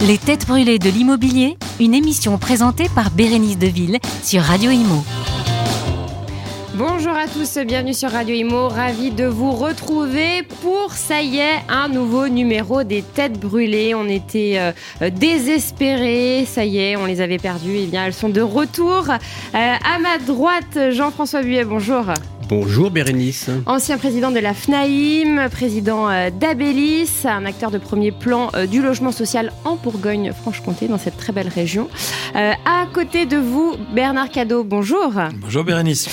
Les têtes brûlées de l'immobilier, une émission présentée par Bérénice Deville sur Radio Imo. Bonjour à tous, bienvenue sur Radio Imo, ravi de vous retrouver pour, ça y est, un nouveau numéro des têtes brûlées. On était euh, désespérés, ça y est, on les avait perdues, eh bien elles sont de retour. Euh, à ma droite, Jean-François Buet, bonjour. Bonjour Bérénice. Ancien président de la FNAIM, président euh, d'Abélis, un acteur de premier plan euh, du logement social en Bourgogne-Franche-Comté, dans cette très belle région. Euh, à côté de vous, Bernard Cadeau, bonjour. Bonjour Bérénice.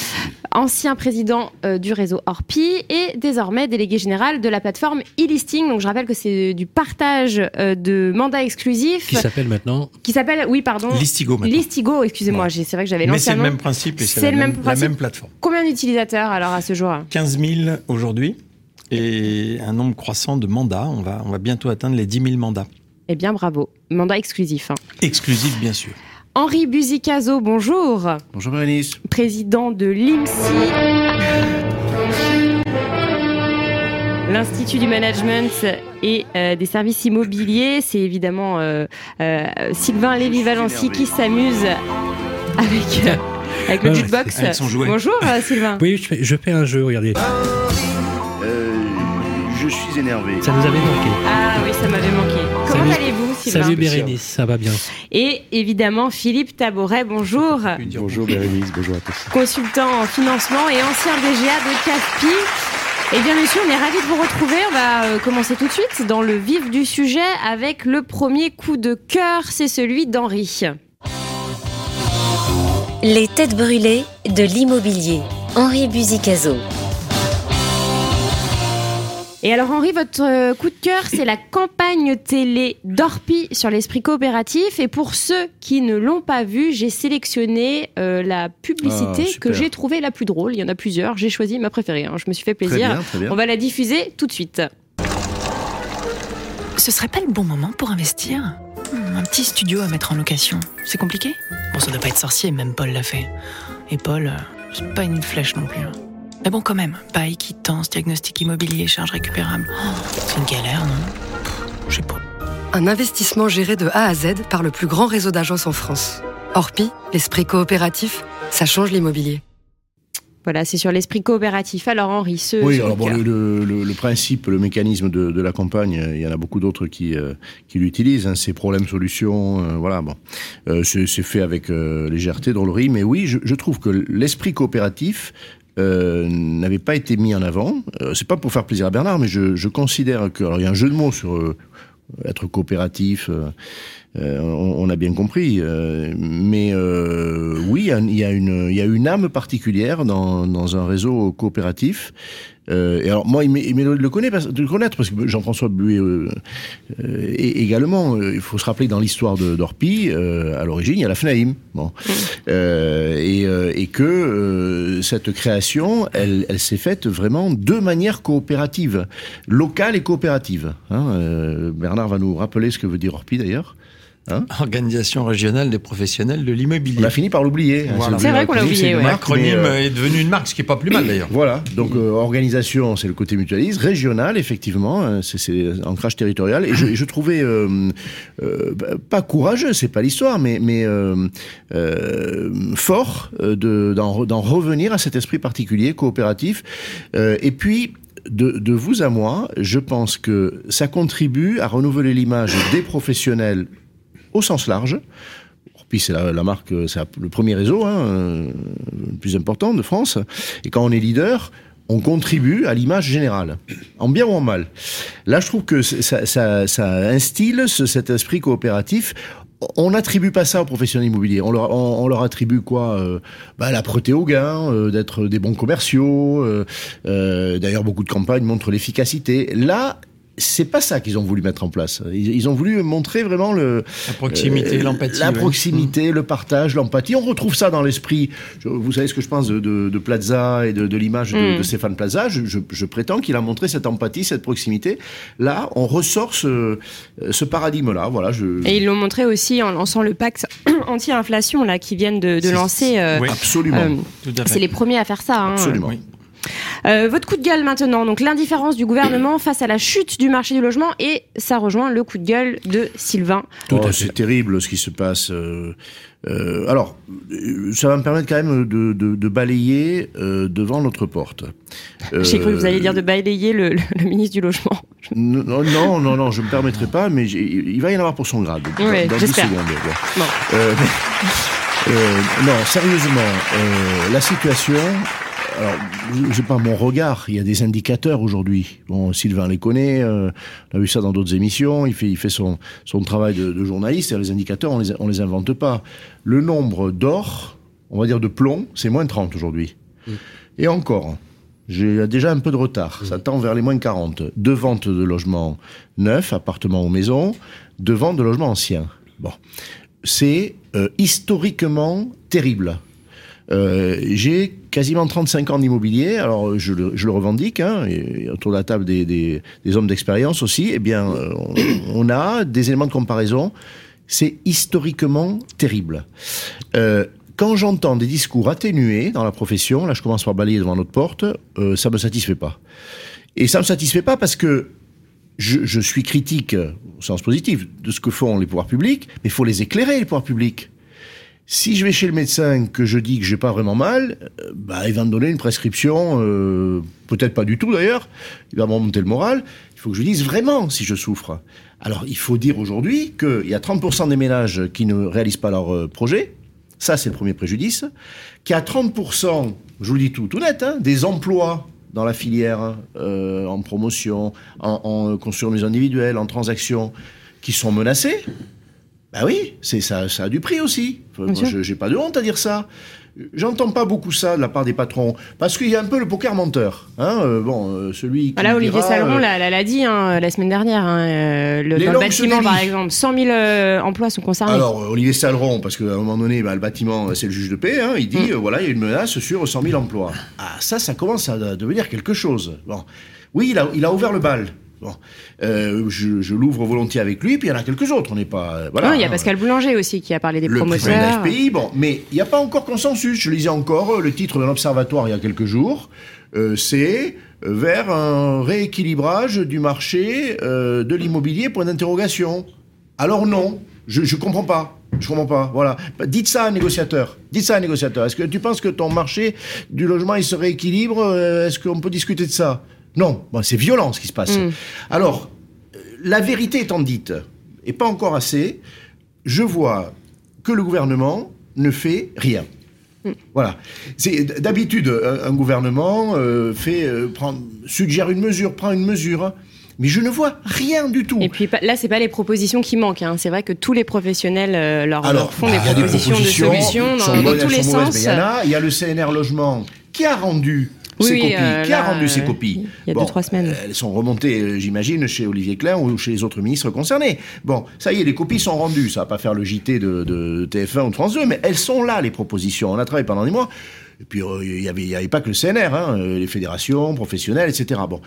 Ancien président du réseau Orpi et désormais délégué général de la plateforme e-listing. Donc je rappelle que c'est du partage de mandats exclusifs. Qui s'appelle maintenant Qui s'appelle, oui, pardon. Listigo maintenant. Listigo, excusez-moi, c'est vrai que j'avais lancé Mais c'est le même principe et c'est la, même, la même plateforme. Combien d'utilisateurs alors à ce jour? 15 000 aujourd'hui et un nombre croissant de mandats. On va, on va bientôt atteindre les 10 000 mandats. Eh bien, bravo. Mandat exclusif. Hein. Exclusif, bien sûr. Henri Buzicazo, bonjour. Bonjour Bérénice. Président de l'IMSI. L'Institut du Management et euh, des Services Immobiliers. C'est évidemment euh, euh, Sylvain Lévy-Valency qui s'amuse avec avec le jukebox. Bonjour euh, Sylvain. Oui, je fais, un jeu, regardez. Euh, je suis énervé. Ça nous avait manqué. Ah oui, ça m'avait manqué. Comment allez-vous Sylvain Salut Bérénice, ça va bien. Et évidemment Philippe Taboret, bonjour. Bonjour Bérénice, bonjour à tous. Consultant en financement et ancien DGA de CAFPI. Eh bien, monsieur, on est ravis de vous retrouver. On va euh, commencer tout de suite dans le vif du sujet avec le premier coup de cœur, c'est celui d'Henri. Les têtes brûlées de l'immobilier. Henri Buzicazo. Et alors Henri, votre euh, coup de cœur, c'est la campagne télé d'Orpi sur l'esprit coopératif. Et pour ceux qui ne l'ont pas vu, j'ai sélectionné euh, la publicité ah, que j'ai trouvée la plus drôle. Il y en a plusieurs, j'ai choisi ma préférée. Hein. Je me suis fait plaisir. On va la diffuser tout de suite. Ce serait pas le bon moment pour investir? Hmm, un petit studio à mettre en location. C'est compliqué? Bon, ça doit pas être sorcier, même Paul l'a fait. Et Paul, euh, c'est pas une flèche non plus. Mais bon, quand même, bail, quittance, diagnostic immobilier, charge récupérable. Oh, c'est une galère, non? Je sais pas. Un investissement géré de A à Z par le plus grand réseau d'agences en France. Orpi, l'esprit coopératif, ça change l'immobilier. Voilà, c'est sur l'esprit coopératif. Alors Henri, ce... Oui, alors bon, le, principe, le mécanisme de, la campagne, il y en a beaucoup d'autres qui, euh, qui l'utilisent. Hein, c'est problème-solution, euh, voilà. Bon, euh, c'est fait avec légèreté, drôlerie, mais oui, je, trouve que l'esprit coopératif n'avait pas été mis en avant. c'est pas pour faire plaisir à Bernard, mais je, je considère que, alors il y a un jeu de mots sur être coopératif. Euh, on, a bien compris. Euh, mais euh, oui, il y, a une, y a une âme particulière dans, dans un réseau coopératif. et alors moi, il me le connaît, de le connaître parce que Jean-François Buet également. Il faut se rappeler dans l'histoire d'Orpi, à l'origine, il y a la FNAIM, bon, et, et, que cette création, elle, elle s'est faite vraiment de manière coopérative, locale et coopérative. Hein. Bernard va nous rappeler ce que veut dire Orpi d'ailleurs. Hein Organisation régionale des professionnels de l'immobilier. On a fini par l'oublier. Hein, c'est vrai qu'on l'a oublié. L'acronyme euh, est devenu une marque, ce qui n'est pas plus mal d'ailleurs. Voilà, donc euh, organisation, c'est le côté mutualiste. Régional, effectivement, hein, c'est ancrage territorial. Et je, je trouvais euh, pas courageux, c'est pas l'histoire, mais, mais fort d'en revenir à cet esprit particulier, coopératif. et puis, de, de, vous à moi, je pense que ça contribue à renouveler l'image des professionnels au sens large. Puis c'est la, marque, c'est le premier réseau hein, euh, le plus important de France. Et quand on est leader, on contribue à l'image générale, en bien ou en mal. Là, je trouve que ça, instille cet esprit coopératif on n'attribue pas ça aux professionnels immobiliers. On leur, attribue quoi euh, bah, La au gain, euh, d'être des bons commerciaux. D'ailleurs, beaucoup de campagnes montrent l'efficacité. Là, c'est pas ça qu'ils ont voulu mettre en place. Ils, ont voulu montrer vraiment le la proximité, euh, l'empathie, la proximité, le partage, l'empathie. On retrouve ça dans l'esprit. Vous savez ce que je pense de, de, Plaza et de, l'image de, mm. Stéphane Plaza. Je, prétends qu'il a montré cette empathie, cette proximité. Là, on ressort ce, ce paradigme-là. Voilà. Je, et ils l'ont montré aussi en lançant le pacte anti-inflation là qui viennent de, lancer. Euh, oui. Absolument. Euh, c'est les premiers à faire ça. Hein. Absolument. Euh, votre coup de gueule maintenant, donc l'indifférence du gouvernement face à la chute du marché du logement et ça rejoint le coup de gueule de Sylvain. Tout oh, c'est terrible ce qui se passe. Euh, euh, alors, ça va me permettre quand même de, de, de balayer euh, devant notre porte. J'ai cru que vous alliez dire de balayer le, le, ministre du logement. Non, non, non, non, je ne me permettrai pas, mais il va y en avoir pour son grade. Oui, j'espère. Bon. non, sérieusement, la situation, alors, je sais pas mon regard. Il y a des indicateurs aujourd'hui. Bon, Sylvain les connaît. Euh, on a vu ça dans d'autres émissions. Il fait, il fait son, son travail de, de journaliste. Et les indicateurs, on les, on les invente pas. Le nombre d'or, on va dire de plomb, c'est moins 30 aujourd'hui. Mmh. Et encore, j'ai déjà un peu de retard. Mmh. Ça tend vers les moins 40. De ventes de logements neufs, appartements ou maisons, de ventes de logements anciens. Bon, c'est euh, historiquement terrible. Euh, j'ai quasiment 35 ans d'immobilier, alors je le, revendique, hein, et autour de la table des, hommes d'expérience aussi, eh bien, on, a des éléments de comparaison. C'est historiquement terrible. Euh, quand j'entends des discours atténués dans la profession, là je commence par balayer devant notre porte, euh, ça me satisfait pas. Et ça me satisfait pas parce que je suis critique, au sens positif, de ce que font les pouvoirs publics, mais il faut les éclairer, les pouvoirs publics. Si je vais chez le médecin que je dis que j'ai pas vraiment mal, euh, bah, il va me donner une prescription, euh, peut-être pas du tout d'ailleurs, il va me remonter le moral. Il faut que je dise vraiment si je souffre. Alors il faut dire aujourd'hui qu'il y a 30% des ménages qui ne réalisent pas leur euh, projet, ça c'est le premier préjudice, qu'il y a 30%, je vous le dis tout, tout net, hein, des emplois dans la filière, en promotion, en, en construction individuelle, en transaction, qui sont menacés. Ben oui, c'est ça, ça a du prix aussi. Enfin, moi, j'ai pas de honte à dire ça. J'entends pas beaucoup ça de la part des patrons, parce qu'il y a un peu le poker menteur. Hein euh, bon, euh, celui qui voilà, Olivier Saleron euh, l'a dit hein, la semaine dernière. Hein, le, dans le bâtiment, par exemple, 100 000 euh, emplois sont concernés. Alors, Olivier Saleron, parce qu'à un moment donné, bah, le bâtiment, c'est le juge de paix, hein, il dit, mm. voilà, il y a une menace sur 100 000 emplois. Ah, ça, ça commence à devenir quelque chose. Bon. Oui, il a, il a ouvert le bal. Bon. Euh, je, je l'ouvre volontiers avec lui, puis il y en a quelques autres. On n'est pas. Euh, voilà. Non, il y a Pascal Boulanger aussi qui a parlé des le promoteurs. Le FPI, bon, mais il n'y a pas encore consensus. Je lisais encore euh, le titre de l'Observatoire il y a quelques jours. Euh, c'est vers un rééquilibrage du marché euh, de l'immobilier, point d'interrogation. Alors non, je ne comprends pas. Je comprends pas. Voilà. Dites ça à un négociateur. Dites ça à un négociateur. Est-ce que tu penses que ton marché du logement il se rééquilibre Est-ce qu'on peut discuter de ça? Non, bon, c'est violent ce qui se passe. Mm. Alors, la vérité étant dite, et pas encore assez, je vois que le gouvernement ne fait rien. Mm. Voilà. C'est d'habitude un gouvernement euh, fait euh, prend, suggère une mesure, prend une mesure. Mais je ne vois rien du tout. Et puis là, c'est pas les propositions qui manquent. Hein. C'est vrai que tous les professionnels euh, leur, Alors, leur, font bah, des, propositions des, propositions de solutions dans, dans tous les sens. Il y, il y a le CNR Logement qui a rendu oui, ces copies. Euh, qui là, a rendu ces copies Il y a bon, deux, trois semaines. Elles sont remontées, euh, j'imagine, chez Olivier Klein ou chez les autres ministres concernés. Bon, ça y est, les copies sont rendues. Ça va pas faire le JT de, de TF1 ou de France 2, mais elles sont là, les propositions. On a travaillé pendant des mois. Et puis, euh, il n'y avait, pas que le CNR, hein, les fédérations professionnelles, etc. Bon.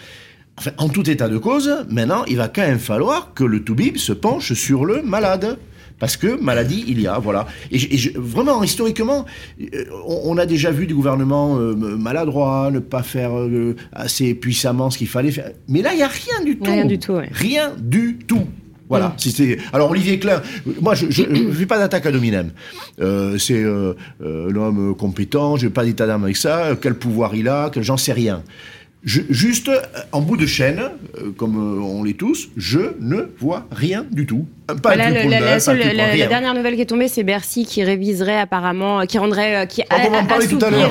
Enfin, en tout état de cause, maintenant, il va quand même falloir que le Toubib se penche sur le malade parce que maladie il y a, voilà. Et, je, et je, vraiment historiquement, euh, on, on, a déjà vu du gouvernement euh, maladroit, ne pas faire euh, assez puissamment ce qu'il fallait faire. Mais là, il y a rien du tout. Rien du tout. Ouais. Rien du tout. Voilà. Mmh. Alors Olivier Klein, moi je ne fais pas d'attaque à Dominem. Euh, c'est euh, euh, l'homme compétent, je n'ai pas d'état d'âme avec ça. Quel pouvoir il a, que j'en sais rien. Je, juste en bout de chaîne, euh, comme euh, on l'est tous, je ne vois rien du tout. Pas voilà, le, la, la, seule, la, la, dernière nouvelle qui est tombée, c'est Bercy qui réviserait apparemment, qui rendrait, euh, qui on va en parler tout à l'heure.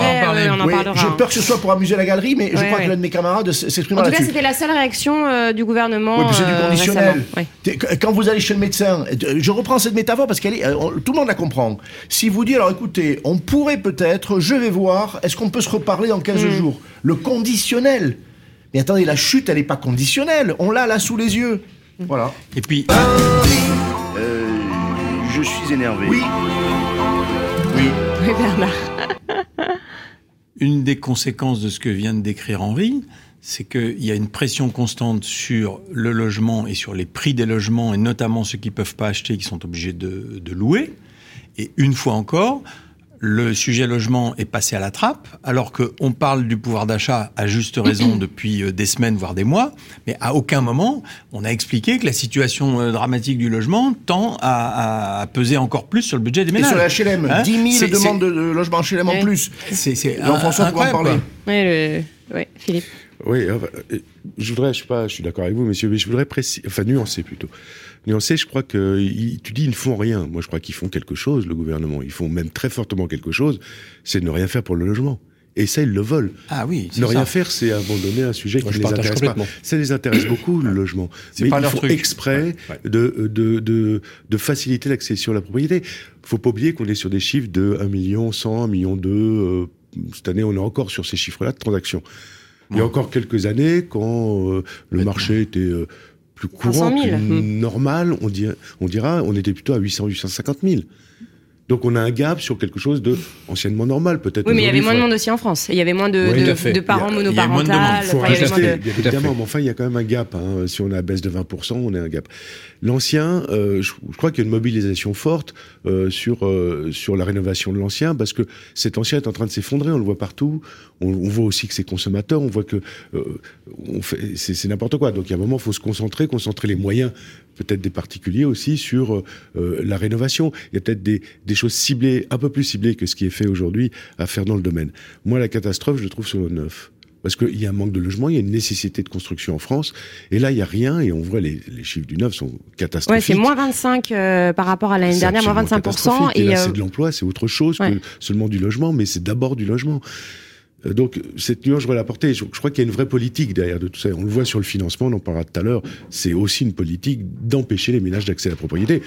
Oui, J'ai peur que ce soit pour amuser la galerie, mais ouais, je crois ouais. que l'un de mes camarades s'exprime là-dessus. En tout cas, c'était la seule réaction euh, du gouvernement. Oui, c'est du conditionnel. Quand vous allez chez le médecin, je reprends cette métaphore parce qu'elle est, tout le monde la comprend. Si vous dites, alors écoutez, on pourrait peut-être, je vais voir, est-ce qu'on peut se reparler dans 15 mm. jours? Le conditionnel. Mais attendez, la chute, elle n'est pas conditionnelle. On l'a là sous les yeux. Voilà. Et puis. Euh, je suis énervé. Oui. Oui. Oui, Bernard. Une des conséquences de ce que vient de décrire Henri, c'est qu'il y a une pression constante sur le logement et sur les prix des logements, et notamment ceux qui ne peuvent pas acheter, qui sont obligés de, de louer. Et une fois encore, le sujet logement est passé à la trappe, alors qu'on parle du pouvoir d'achat à juste raison depuis euh, des semaines, voire des mois, mais à aucun moment on a expliqué que la situation euh, dramatique du logement tend à, peser encore plus sur le budget des ménages. Et sur la HLM, 10 000 demandes de, logement HLM en plus. C'est Jean-François pourra en parler. Oui, le... Philippe. Oui, euh, je voudrais, je sais pas, je suis d'accord avec vous, monsieur, mais je voudrais préciser, enfin nuancer plutôt. Nuancer, je crois que tu dis ils ne font rien. Moi, je crois qu'ils font quelque chose, le gouvernement. Ils font même très fortement quelque chose. C'est de ne rien faire pour le logement. Et ça, ils le veulent. Ah oui. Ne rien faire, c'est abandonner un sujet qui ne les intéresse pas. Ça les intéresse beaucoup, le logement. Mais pas il faut exprès De, de, de, de, faciliter l'accession à la propriété. Faut pas oublier qu'on est sur des chiffres de 1 million, 100, 1 million 2. Euh, cette année, on est encore sur ces chiffres-là de transactions. Il y a encore quelques années, quand euh, le marché était euh, plus courant, plus normal, on, dira, on dira, on était plutôt à 800, 850 000. Donc on a un gap sur quelque chose de anciennement normal, peut-être. Oui, mais il y avait moins de monde aussi en France. Il y avait moins de, de, parents monoparentaux. Évidemment, mais enfin, il y a quand même un gap. Hein. Si on a baisse de 20%, on a un gap. L'ancien, euh, je, crois qu'il y a une mobilisation forte euh, sur euh, sur la rénovation de l'ancien, parce que cet ancien est en train de s'effondrer. On le voit partout. On, on voit aussi que c'est consommateur. On voit que on fait, c'est n'importe quoi. Donc il y a un moment, il faut se concentrer, concentrer les moyens peut-être des particuliers aussi sur euh, la rénovation. Il y a peut-être des, des, choses ciblées, un peu plus ciblées que ce qui est fait aujourd'hui à faire dans le domaine. Moi, la catastrophe, je le trouve sur le neuf. Parce qu'il y a un manque de logement, il y a une nécessité de construction en France. Et là, il n'y a rien. Et on voit les, les chiffres du neuf sont catastrophiques. Ouais, c'est moins 25 euh, par rapport à l'année dernière, moins 25%. Et, là, euh, c'est de l'emploi, c'est autre chose que seulement du logement, mais c'est d'abord du logement. Euh, donc cette nuance, je voudrais l'apporter. Je, je crois qu'il y a une vraie politique derrière de tout ça. On le voit sur le financement, on en parlera tout à l'heure. C'est aussi une politique d'empêcher les ménages d'accès à la propriété.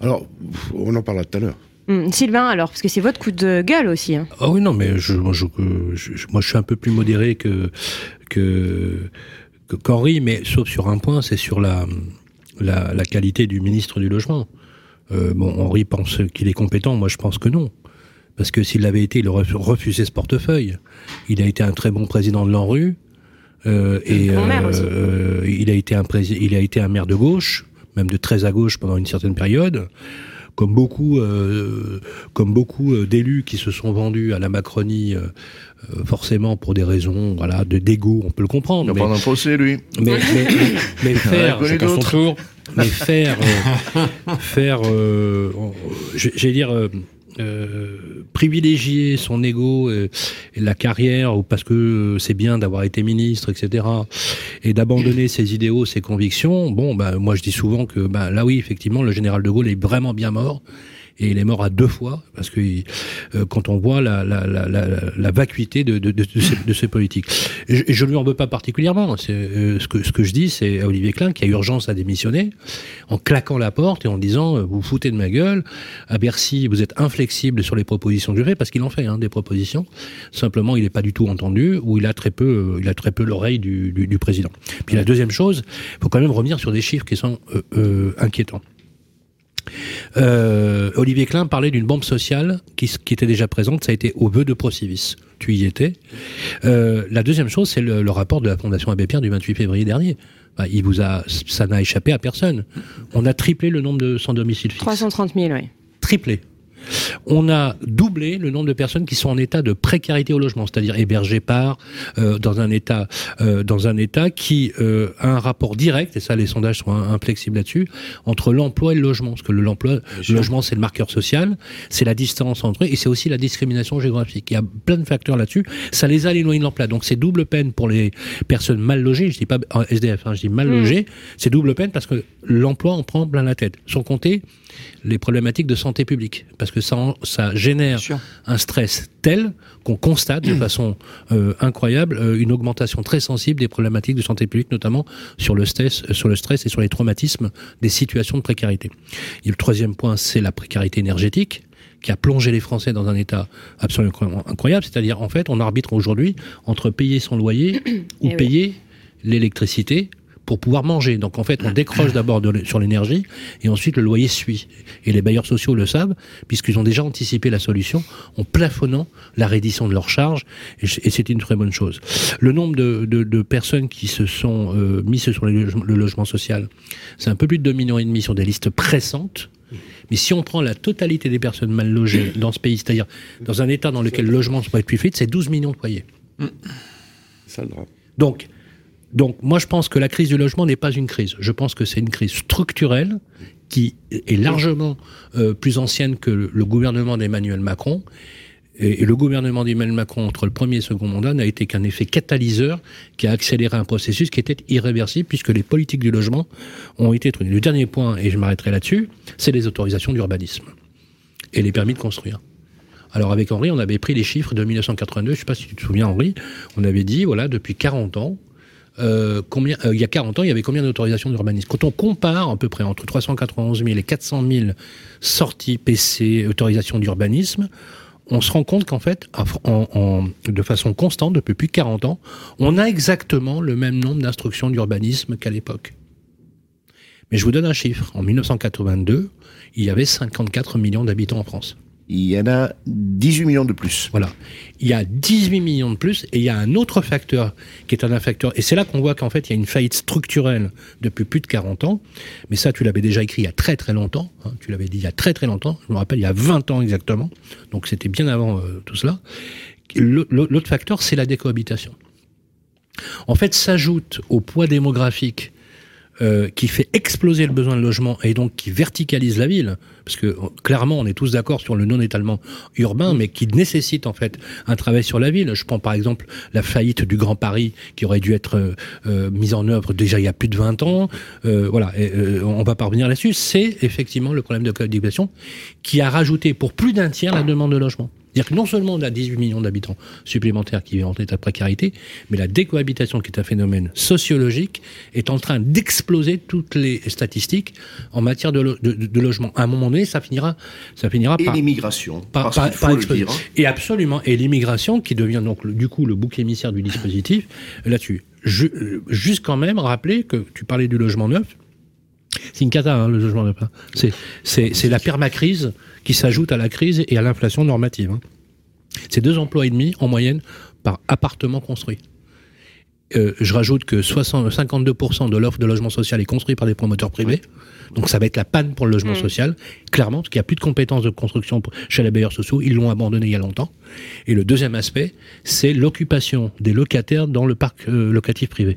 Alors, on en parlera tout à l'heure. Hum, Sylvain, alors, parce que c'est votre coup de gueule aussi. Hein. Ah oui, non, mais je, moi, je, moi, je suis un peu plus modéré que que qu'Henri, mais sauf sur un point, c'est sur la, la, la qualité du ministre du logement. Euh, bon, Henri pense qu'il est compétent, moi je pense que non. Parce que s'il l'avait été, il aurait refusé ce portefeuille. Il a été un très bon président de l'ANRU. Euh, et euh, euh, il a été un il a été un maire de gauche, même de très à gauche pendant une certaine période. Comme beaucoup, euh, comme beaucoup euh, d'élus qui se sont vendus à la Macronie, euh, forcément pour des raisons, voilà, de dégoût, on peut le comprendre. Il a pas un procès, lui. Mais, mais, mais, faire, son tour, mais faire, faire, j'allais dire euh, privilégier son ego et, la carrière ou parce que c'est bien d'avoir été ministre, etc. et d'abandonner ses idéaux, ses convictions. Bon, bah, moi je dis souvent que bah, là oui, effectivement, le général de Gaulle est vraiment bien mort et il est mort à deux fois parce que euh, quand on voit la, vacuité de, de, ces, politiques. Je, ne lui en veux pas particulièrement. Euh, ce que je dis, c'est à Olivier Klein qui a urgence à démissionner en claquant la porte et en disant euh, vous foutez de ma gueule à Bercy, vous êtes inflexible sur les propositions que je parce qu'il en fait hein, des propositions. Simplement, il n'est pas du tout entendu ou il a très peu il a très peu l'oreille du, président. Puis la deuxième chose, il faut quand même revenir sur des chiffres qui sont inquiétants. Euh, Olivier Klein parlait d'une bombe sociale qui, qui, était déjà présente, ça a été au vœu de Procivis. Tu y étais. Euh, la deuxième chose, c'est le, le, rapport de la Fondation Abbé Pierre du 28 février dernier. Bah, il vous a, ça n'a échappé à personne. On a triplé le nombre de sans domicile fixe. 330 000, oui. Triplé on a doublé le nombre de personnes qui sont en état de précarité au logement, c'est-à-dire hébergées par euh, dans un état euh, dans un état qui euh, a un rapport direct et ça les sondages sont inflexibles là-dessus entre l'emploi et le logement parce que le, l'emploi le logement c'est le marqueur social, c'est la distance entre eux et c'est aussi la discrimination géographique. Il y a plein de facteurs là-dessus, ça les a éloignés de l'emploi. Donc c'est double peine pour les personnes mal logées, je dis pas SDF, hein, je dis mal mmh. logées, c'est double peine parce que l'emploi en prend plein la tête. Sans compter les problématiques de santé publique, parce que ça, ça génère un stress tel qu'on constate de façon euh, incroyable euh, une augmentation très sensible des problématiques de santé publique, notamment sur le stress, euh, sur le stress et sur les traumatismes des situations de précarité. Et le troisième point, c'est la précarité énergétique qui a plongé les Français dans un état absolument incroyable. C'est-à-dire, en fait, on arbitre aujourd'hui entre payer son loyer ou eh payer l'électricité pour pouvoir manger. Donc en fait, on décroche d'abord sur l'énergie et ensuite le loyer suit. Et les bailleurs sociaux le savent puisqu'ils ont déjà anticipé la solution en plafonnant la reddition de leurs charges et c'est une très bonne chose. Le nombre de, de, de personnes qui se sont euh, mises sur le logement social, c'est un peu plus de 2 millions et demi sur des listes pressantes Mais si on prend la totalité des personnes mal logées dans ce pays, c'est-à-dire dans un état dans lequel le logement ne peut être plus c'est 12 millions de foyers. Ça le drame. Donc, donc, moi, je pense que la crise du logement n'est pas une crise. Je pense que c'est une crise structurelle qui est largement euh, plus ancienne que le, gouvernement d'Emmanuel Macron. Et, et le gouvernement d'Emmanuel Macron, entre le premier et le second mandat, n'a été qu'un effet catalyseur qui a accéléré un processus qui était irréversible puisque les politiques du logement ont été truquées. Le dernier point, et je m'arrêterai là-dessus, c'est les autorisations d'urbanisme et les permis de construire. Alors avec Henri, on avait pris les chiffres de 1982, je ne sais pas si tu te souviens Henri, on avait dit, voilà, depuis 40 ans, euh, combien, euh, il y a 40 ans, il y avait combien d'autorisations d'urbanisme? Quand on compare à peu près entre 391 000 et 400 000 sorties PC, autorisations d'urbanisme, on se rend compte qu'en fait, de façon constante, depuis plus de 40 ans, on a exactement le même nombre d'instructions d'urbanisme qu'à l'époque. Mais je vous donne un chiffre. En 1982, il y avait 54 millions d'habitants en France. Il y en a 18 millions de plus. Voilà. Il y a 18 millions de plus et il y a un autre facteur qui est un facteur. Et c'est là qu'on voit qu'en fait, il y a une faillite structurelle depuis plus de 40 ans. Mais ça, tu l'avais déjà écrit il y a très très longtemps. Hein, tu l'avais dit il y a très très longtemps. Je me rappelle, il y a 20 ans exactement. Donc c'était bien avant euh, tout cela. L'autre facteur, c'est la décohabitation. En fait, s'ajoute au poids démographique euh, qui fait exploser le besoin de logement et donc qui verticalise la ville, parce que clairement on est tous d'accord sur le non-étalement urbain, mais qui nécessite en fait un travail sur la ville. Je prends par exemple la faillite du Grand Paris qui aurait dû être euh, euh mise en œuvre déjà il y a plus de 20 ans. Euh, voilà, et, euh, on va pas revenir là-dessus. C'est effectivement le problème de cohabitation qui a rajouté pour plus d'un tiers la demande de logement. C'est-à-dire que non seulement on a 18 millions d'habitants supplémentaires qui vivent en état de précarité, mais la décohabitation, qui est un phénomène sociologique, est en train d'exploser toutes les statistiques en matière de, lo de, de, logement. À un moment donné, ça finira, ça finira et par l'immigration, par, par, par exploser. Dire, hein. Et absolument, et l'immigration qui devient donc du coup le bouc émissaire du dispositif là-dessus. Juste quand même rappeler que tu parlais du logement neuf. C'est une cata, hein, le logement neuf. Hein. C'est la permacrise qui s'ajoute à la crise et à l'inflation normative. Hein. C'est deux emplois et demi en moyenne par appartement construit. Euh, je rajoute que 60, 52% de l'offre de logement social est construit par des promoteurs privés. Donc ça va être la panne pour le logement mmh. social, clairement, parce qu'il n'y a plus de compétences de construction chez les bailleurs sociaux. Ils l'ont abandonné il y a longtemps. Et le deuxième aspect, c'est l'occupation des locataires dans le parc euh, locatif privé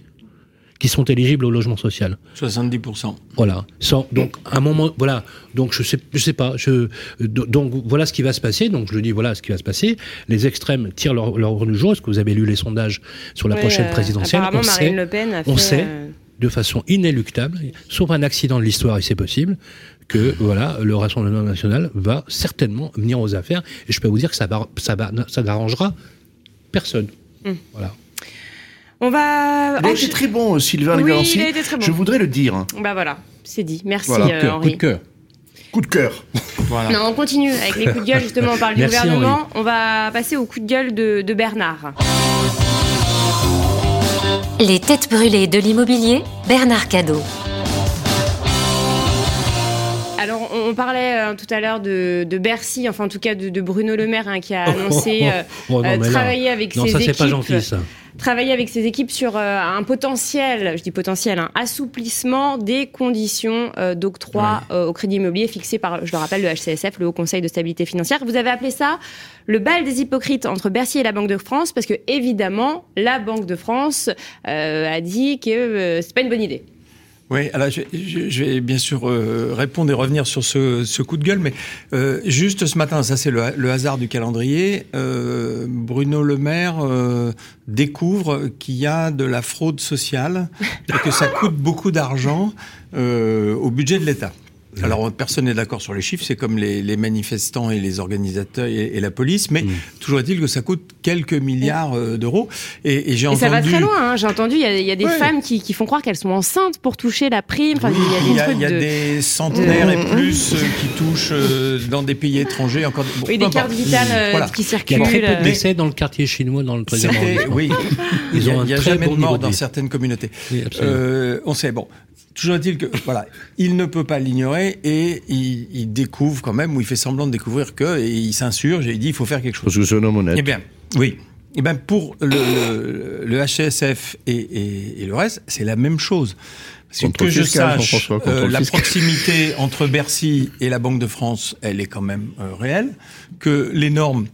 qui sont éligibles au logement social. 70%. Voilà. Sans, donc, à un moment, voilà. Donc, je sais, je sais pas. Je, donc, voilà ce qui va se passer. Donc, je le dis, voilà ce qui va se passer. Les extrêmes tirent leur, leur du jour. Est-ce que vous avez lu les sondages sur la prochaine euh, présidentielle? On sait, Marine Le Pen a on fait, sait euh... de façon inéluctable, sauf un accident de l'histoire, et c'est possible, que voilà, le Rassemblement national va certainement venir aux affaires. Et je peux vous dire que ça, va, ça, va, ça n'arrangera personne. Mmh. Voilà. On va. Il a été très bon, Sylvain oui, Léverancy. il a été très bon. Je voudrais le dire. Bah voilà, c'est dit. Merci Voilà. euh, Henri. Coup de cœur. Coup de cœur. Voilà. Non, on continue avec les coups de gueule. Justement, on parle du Merci, gouvernement. On va passer au coup de gueule de, de Bernard. Les têtes brûlées de l'immobilier, Bernard Cadeau. Alors, on, on parlait euh, tout à l'heure de, de Bercy, enfin en tout cas de, de Bruno Le Maire, hein, qui a annoncé euh, Oh, non, euh, mais là- travailler avec Non, ses ça, équipes. pas gentil, ça. travailler avec ses équipes sur euh, un potentiel, je dis potentiel, un assouplissement des conditions euh, d'octroi au crédit immobilier fixées par, je le rappelle, le HCSF, le Haut Conseil de stabilité financière. Vous avez appelé ça le bal des hypocrites entre Bercy et la Banque de France, parce que évidemment, la Banque de France a dit que c'est pas une bonne idée. Oui, alors je, vais bien sûr euh, répondre et revenir sur ce, coup de gueule, mais euh, juste ce matin, ça c'est le, le hasard du calendrier, euh, Bruno Le Maire euh, découvre qu'il y a de la fraude sociale et que ça coûte beaucoup d'argent au budget de l'État. Alors personne n'est d'accord sur les chiffres, c'est comme les, les manifestants et les organisateurs et, et la police, mais toujours est-il que ça coûte quelques milliards euh, d'euros. Et, et j'ai Et entendu. ça va très loin, hein. j'ai entendu, il y a, il y a des Ouais. femmes qui, qui font croire qu'elles sont enceintes pour toucher la prime. Enfin, il y a des y a, trucs il y a de... des centenaires et plus euh, qui touchent euh, dans des pays étrangers encore. Bon, Oui, des cartes vitales euh, Voilà. qui Il y a circulent. très peu de euh, décès dans le quartier chinois dans le 13e C'était- arrondissement. oui, Ils il y a, un très jamais bon de mort dans certaines communautés. Oui, absolument. Euh, on sait, bon, toujours est-il que, voilà, il ne peut pas l'ignorer et il, il découvre quand même, ou il fait semblant de découvrir que, et il s'insurge et il dit il faut faire quelque chose. Parce que c'est un homme honnête. Eh bien, oui. Eh bien, pour le, le, le HCSF et, et, et le reste, c'est la même chose. que je sache, euh, la proximité entre Bercy et la Banque de France, elle est quand même euh, réelle. Que les normes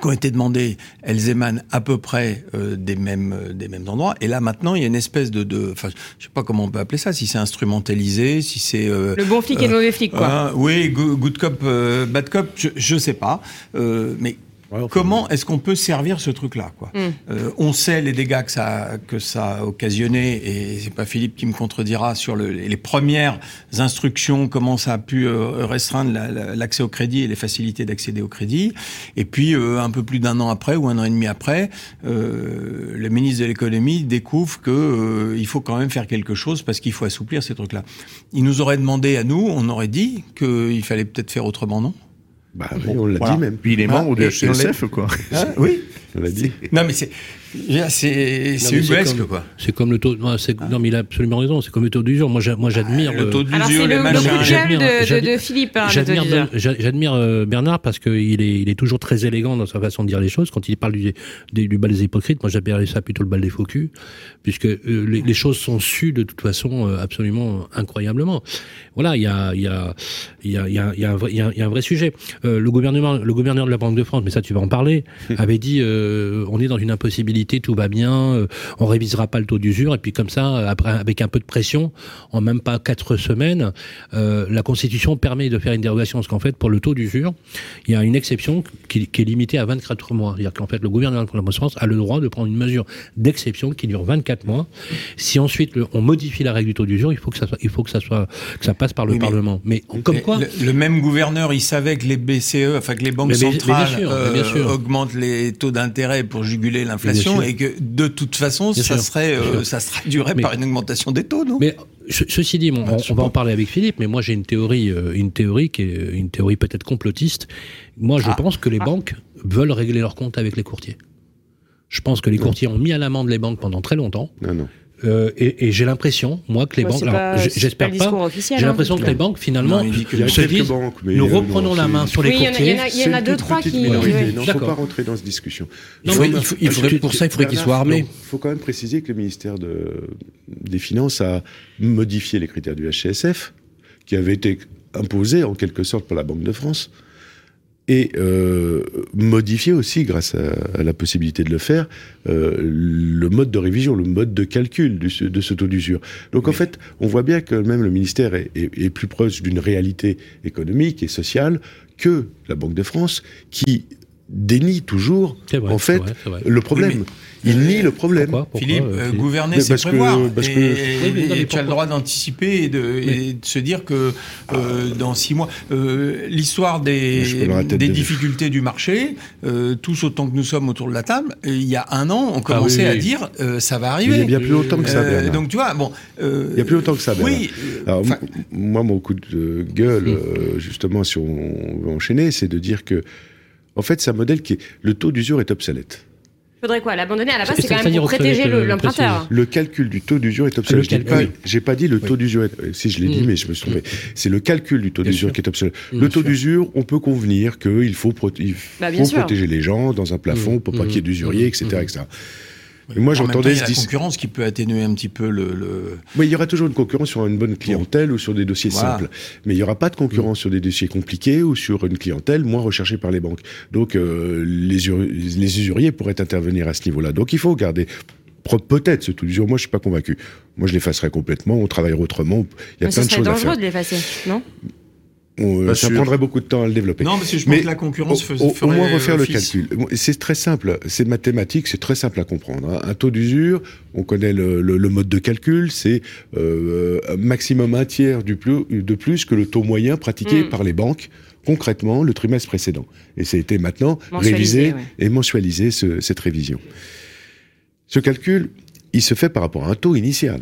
qui ont été demandées, elles émanent à peu près euh, des mêmes des mêmes endroits. Et là maintenant, il y a une espèce de, de enfin, je sais pas comment on peut appeler ça, si c'est instrumentalisé, si c'est le bon flic et le mauvais flic, quoi. oui, good cop, bad cop, je, je sais pas, mais Comment est-ce qu'on peut servir ce truc-là quoi? Mm. euh, On sait les dégâts que ça que ça a occasionné et c'est pas Philippe qui me contredira sur le, les premières instructions comment ça a pu euh, restreindre l'accès au crédit et les facilités d'accéder au crédit. Et puis euh, un peu plus d'un an après ou un an et demi après, le ministre de l'économie découvre que il faut quand même faire quelque chose parce qu'il faut assouplir ces trucs-là. Il nous aurait demandé à nous, on aurait dit qu'il fallait peut-être faire autrement, non? Bah oui, on l'a dit même. Puis il est membre de CSF, quoi. Hein oui. On l'a dit. Non, mais c'est, c'est, ubuesque, quoi. C'est comme le taux, non, c'est, non, mais il a absolument raison, c'est comme le taux d'usure. Moi, moi, j'admire. le taux d'usure, les machins. de, de, de Philippe, hein, J'admire, j'admire euh, Bernard parce qu'il est, il est toujours très élégant dans sa façon de dire les choses. Quand il parle du, du, du bal des hypocrites, moi, j'appelle ça plutôt le bal des faux culs, puisque euh, les, les, choses sont sues de toute façon euh, absolument incroyablement. Voilà, il y a, il y a, il y a, il y a, il y a, un, vrai, il y a un vrai sujet. le gouvernement, le gouverneur de la Banque de France, mais ça, tu vas en parler, avait dit euh, on est dans une impossibilité, tout va bien, euh, on révisera pas le taux d'usure, et puis comme ça, après, avec un peu de pression, en même pas quatre semaines, euh, la Constitution permet de faire une dérogation, parce qu'en fait, pour le taux d'usure, il y a une exception qui, qui, est limitée à 24 mois. C'est-à-dire qu'en fait, le gouvernement de la France a le droit de prendre une mesure d'exception qui dure 24 mois. Si ensuite on modifie la règle du taux d'usure, il faut que ça soit, il faut que ça soit, que ça passe par le Parlement. Mais, comme quoi, le, même gouverneur, il savait que les BCE, enfin que les banques centrales augmentent les taux d'intérêt intérêt pour juguler l'inflation et que de toute façon, ça serait, euh, ça se traduirait par une augmentation des taux, non? Mais ceci dit, on, on, va en parler avec Philippe, mais moi j'ai une théorie, euh, une théorie qui est une théorie peut-être complotiste. Moi, je ah. pense que les ah. banques veulent régler leurs comptes avec les courtiers. Je pense que les courtiers ont mis à l'amende les banques pendant très longtemps. Non, non. Euh, et, et j'ai l'impression, moi, que les banques. J'espère pas. J'ai hein. l'impression que les banques, finalement, se disent banques, nous euh, reprenons la main sur les courtiers. Il y, en a deux, trois qui. Non, il ne faut pas rentrer dans cette discussion. Non, mais il faudrait, pour ça, il faudrait qu'ils soient armés. Il faut quand même préciser que le ministère de, des Finances a modifié les critères du HCSF, qui avaient été imposés en quelque sorte par la Banque de France et euh, modifier aussi, grâce à, la possibilité de le faire, euh, le mode de révision, le mode de calcul de ce taux d'usure. Donc en fait, on voit bien que même le ministère est, est plus proche d'une réalité économique et sociale que la Banque de France, qui dénie toujours, en fait, le problème. Il nie le problème. Philippe, euh, euh, gouverner, c'est prévoir. parce que... Et, tu as le droit d'anticiper et, de, se dire que euh, dans six mois, l'histoire des, des difficultés du marché, tous autant que nous sommes autour de la table, il y a un an, on ah commençait à dire ça va arriver. il y a bien plus longtemps que ça. donc tu vois, bon. il y a plus longtemps que ça. Oui. Alors, moi, mon coup de gueule, hmm. justement, si on veut enchaîner, c'est de dire que en fait, c'est un modèle qui est, le taux d'usure est obsolète. Faudrait quoi? L'abandonner à la base, c'est quand même pour protéger l'emprunteur. Le, calcul du taux d'usure est obsolète. Je n'ai pas, dit le taux d'usure. Si je l'ai dit, mm. mais je me suis trompé. C'est le calcul du taux d'usure qui est obsolète. le taux d'usure, on peut convenir qu'il faut, bah, protéger les gens dans un plafond pour pas mm. qu'il y ait d'usurier, etc., etc moi, j'entendais la concurrence qui peut atténuer un petit peu le. Oui, il y aura toujours une concurrence sur une bonne clientèle ou sur des dossiers simples, mais il n'y aura pas de concurrence mm. sur des dossiers compliqués ou sur une clientèle moins recherchée par les banques. Donc, euh, les, les usuriers pourraient intervenir à ce niveau-là. Donc, il faut garder peut-être ce tout d'usure. Moi, je suis pas convaincu. Moi, je l'effacerai complètement. On travaillerait autrement. Il y a mais plein de choses à faire. dangereux de l'effacer, non? Euh, ça prendrait beaucoup de temps à le développer. Non, parce que je pense que la concurrence au, au, au moins refaire le calcul. C'est très simple, c'est mathématique, c'est très simple à comprendre. Hein. Un taux d'usure, on connaît le, le, le, mode de calcul, c'est euh, maximum un tiers du plus, de plus que le taux moyen pratiqué mm. par les banques concrètement le trimestre précédent. Et ça a été maintenant révisé et mensualisé ce, cette révision. Ce calcul, il se fait par rapport à un taux initial.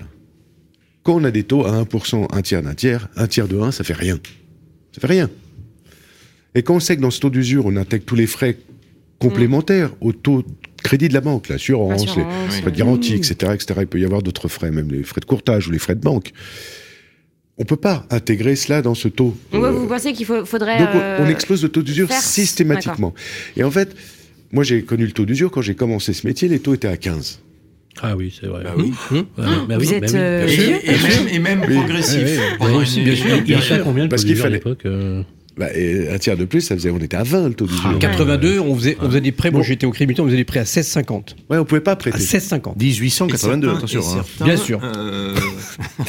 Quand on a des taux à 1%, un tiers d'un tiers, un tiers de 1, ça fait rien. Ça fait rien. Et quand on sait que dans ce taux d'usure, on intègre tous les frais complémentaires au taux de crédit de la banque, l'assurance, les frais de garantie, etc., etc., il peut y avoir d'autres frais, même les frais de courtage ou les frais de banque. On peut pas intégrer cela dans ce taux. vous euh, pensez qu'il faudrait... Donc on, euh, explose le taux d'usure systématiquement. Et en fait, moi j'ai connu le taux d'usure quand j'ai commencé ce métier, les taux étaient à 15. Ah oui, c'est vrai. Bah oui. Hum, bah oui, bah Vous oui, êtes, bah oui. euh, Et, même, et même progressif. Une- bien sûr. une- Il y a combien de Parce qu'il fallait- l'époque euh, Bah, et un tiers de plus, ça faisait, on était à 20 le taux d'usure. En 82, on faisait, on faisait des prêts. Moi, Bon. j'étais au crédit mutuel, on faisait des prêts à 16,50. Ouais, on pouvait pas À prêter. 16,50. 1882, Et certains- attention. et hein. certains, Bien sûr. euh,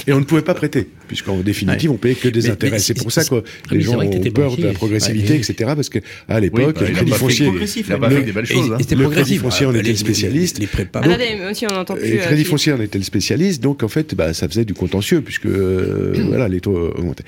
Et on ne pouvait pas prêter, puisqu'en définitive, on payait que des Mais- intérêts. c'est pour ça que les gens ont peur de la progressivité, Ouais. etc. Parce qu'à Oui, l'époque, bah, le il a crédit foncier, le- hein. c'était Le progressif. crédit foncier, on Ouais, était les- le spécialiste. Les, les prêts pas. Attendez, mais aussi on n'entend plus. Et euh, Crédit Philippe. foncier, on était le spécialiste, donc en fait, bah, ça faisait du contentieux, puisque euh, voilà, les taux euh, augmentaient.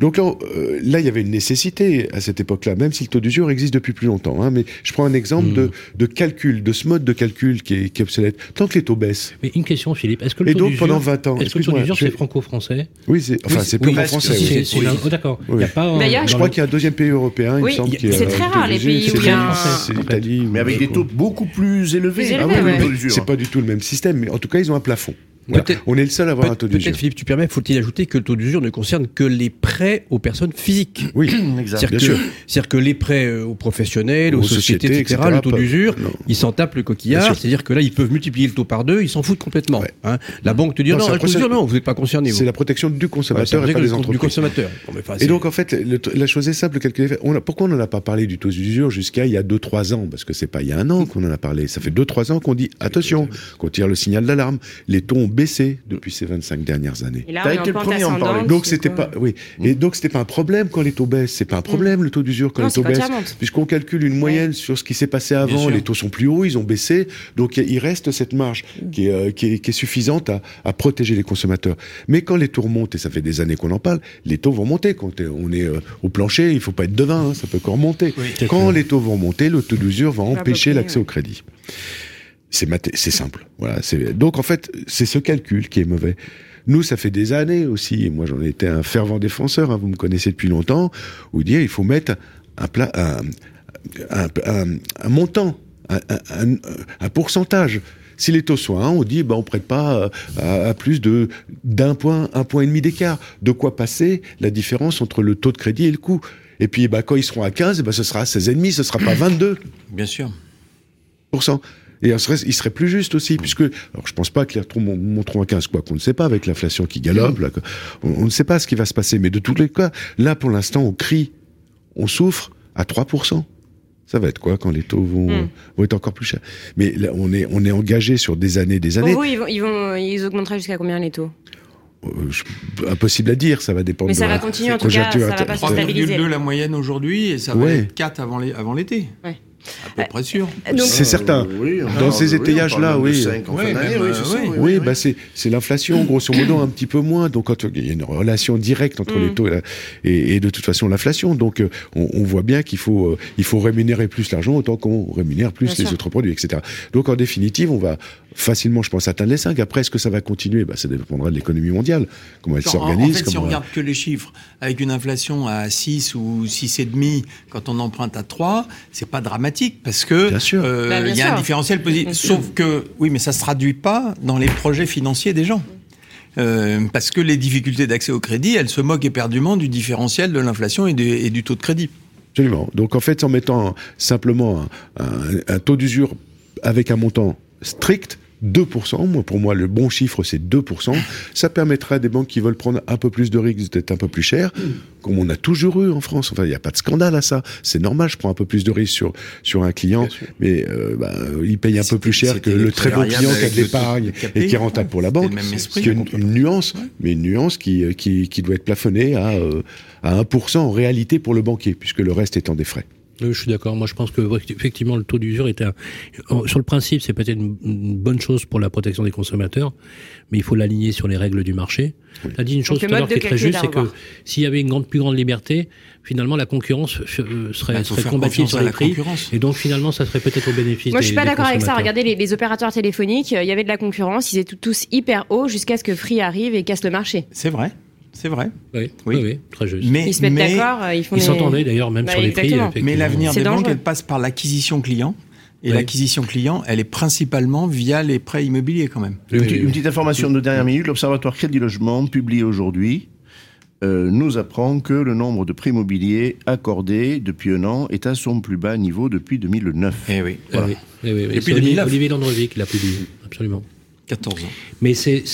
Donc là, euh, là, il y avait une nécessité à cette époque-là, même si le taux d'usure existe depuis plus longtemps. Hein, mais je prends un exemple de, de calcul, de ce mode de calcul qui est, qui est obsolète. Tant que les taux baissent, Mais une question, Philippe. Est-ce que le Et taux donc, d'usure- pendant 20 ans, Est-ce que le taux d'usure, c'est franco-français oui, c'est enfin, Oui, c'est oui, plus en parce français. que oui. C'est- c'est oui. oh, D'accord. Il y a Oui. pas. Dans Je le- crois qu'il y a un deuxième pays européen, il me semble. c'est très rare, les pays C'est où il y a un- C'est l'Italie. Mais avec des taux beaucoup plus élevés. Ah. C'est pas du tout le même système, mais en tout cas, ils ont un plafond. Voilà. On est le seul à avoir un taux d'usure. Peut-être, Philippe, tu permets, faut-il ajouter que le taux d'usure ne concerne que les prêts aux personnes physiques Oui, Exact. C'est-à-dire que, les prêts euh, aux professionnels, aux, Aux sociétés, sociétés, etc., etc., le taux d'usure, non. ils s'en tapent le coquillard. C'est-à-dire que là, ils peuvent multiplier le taux par deux, ils s'en foutent complètement. Ouais. hein. La banque te dit Non, non, c'est le un taux d'usure, procès- non, vous n'êtes pas concerné. C'est la protection du consommateur et pas des du entreprises. consommateur. Bon, mais enfin, Et donc, en fait, le- la chose est simple, calculer. On a, pourquoi on n'en a pas parlé du taux d'usure jusqu'à il y a 2-3 ans? Parce que c'est pas il y a un an qu'on en a parlé. Ça fait 2-3 ans qu'on dit attention, qu'on tire le signal d'alarme. Les taux baissé depuis ces 25 dernières années. Et là, T'as on est été en le premier à en parler. Donc c'était pas oui. Et donc c'était pas un problème quand les taux baissent. C'est pas un problème le taux d'usure quand Non, les taux baissent. puisqu'on calcule une moyenne sur ce qui s'est passé avant les taux sont plus hauts ils ont baissé. Donc il reste cette marge qui est, euh, qui est, qui est suffisante à, à protéger les consommateurs. Mais quand les taux remontent et ça fait des années qu'on en parle les taux vont monter. Quand on est euh, au plancher il faut pas être devin hein, ça peut encore monter Oui. quand les taux vont monter le taux d'usure va empêcher l'accès ouais. au crédit c'est simple. Voilà. Donc en fait c'est ce calcul qui est mauvais. Nous, ça fait des années aussi. et Moi, j'en ai été un fervent défenseur. hein, vous me connaissez depuis longtemps. Où dire il faut mettre un plat, un, un, un- un montant, un, pourcentage. Si les taux sont à 1, on dit bah on prête pas euh, à, à plus de d'un point, un point et demi d'écart. De quoi passer la différence entre le taux de crédit et le coût? Et puis bah quand ils seront à 15, bah, ce sera 16,5, ce sera pas 22 Bien sûr. Et il serait, il serait plus juste aussi, puisque alors je pense pas que les monteront à 15, quoi qu'on ne sait pas avec l'inflation qui galope, là, que- on, on ne sait pas ce qui va se passer, mais de tous les cas, là pour l'instant on crie, on souffre à 3%. Ça va être quoi quand les taux vont, Mm. vont être encore plus chers? Mais là, on est, on est engagé sur des années, des Pour années. vous, ils, vont, ils, vont, ils augmenteraient jusqu'à combien les taux? Euh, impossible à dire, ça va dépendre Mais de ça la va continuer en tout cas, ça va pas se stabiliser. 3,2 la moyenne aujourd'hui et ça va Ouais. être 4 avant avant l'été. Ouais. À peu près sûr. Donc, C'est certain. Euh, oui, on Dans ces on étayages-là, oui. oui, euh, c'est oui. oui, bah c'est c'est l'inflation, grosso modo, un petit peu moins. Donc, quand il y a une relation directe entre Mm. les taux et, la- et, et de toute façon l'inflation. Donc, euh, on, on voit bien qu'il faut euh, il faut rémunérer plus l'argent autant qu'on rémunère plus Bien les sûr. autres produits, etc. Donc, en définitive, on va facilement, je pense, atteindre les 5. Après, est-ce que ça va continuer? Bah, Ça dépendra de l'économie mondiale, comment elle s'organise. En fait, si comment- on regarde que les chiffres, avec une inflation à 6 ou 6,5 quand on emprunte à 3, c'est pas dramatique parce que euh, Bah, il y a sûr. un différentiel positif. Sauf que, oui, mais ça se traduit pas dans les projets financiers des gens. Euh, parce que les difficultés d'accès au crédit, elles se moquent éperdument du différentiel de l'inflation et, du- et du taux de crédit. Absolument. Donc en fait, en mettant simplement un, un- un taux d'usure avec un montant strict, 2%, moi, pour moi le bon chiffre c'est 2%, ça permettra à des banques qui veulent prendre un peu plus de risques d'être un peu plus chères, comme on a toujours eu en France. Enfin, il n'y a pas de scandale à ça. C'est normal, je prends un peu plus de risques sur, sur un client, mais euh, bah, il paye un peu plus cher que le très bon client qui a de l'épargne et qui est rentable pour la banque. le même esprit. Ce qui est une, une nuance, mais une nuance qui, euh, qui, qui doit être plafonnée à, euh, à 1% en réalité pour le banquier, puisque le reste étant des frais. Euh, Je suis d'accord. Moi, je pense que effectivement, le taux d'usure était un... sur le principe, c'est peut-être une, une bonne chose pour la protection des consommateurs, mais il faut l'aligner sur les règles du marché. Tu as dit une chose tout à l'heure qui est très juste, c'est que s'il y avait une grande, plus grande liberté, finalement, la concurrence euh, serait, Bah, serait confiance sur les la prix, concurrence. et donc finalement, ça serait peut-être au bénéfice. Moi, je suis pas d'accord avec ça. Regardez les, les opérateurs téléphoniques, euh, il y avait de la concurrence, ils étaient tous hyper hauts jusqu'à ce que Free arrive et casse le marché. C'est vrai. C'est vrai. Oui, Oui. oui, oui, très juste. Mais, Ils se mettent mais- d'accord, euh, ils font Ils s'entendaient d'ailleurs même Bah, sur les prix. Mais l'avenir C'est des banques, dangereux. elle passe par l'acquisition client. Et Oui. l'acquisition client, elle est principalement via les prêts immobiliers quand même. Une, Oui, petite- oui. une petite information de dernière minute, l'Observatoire Crédit Logement, publié aujourd'hui, euh, nous apprend que le nombre de prêts immobiliers accordés depuis un an est à son plus bas niveau depuis 2009. Eh oui. Ah oui, oui, oui, oui. Depuis C'est Olivier, 2009. Olivier Landrevi qui l'a publié. absolument. 14 ans. Mais c'est,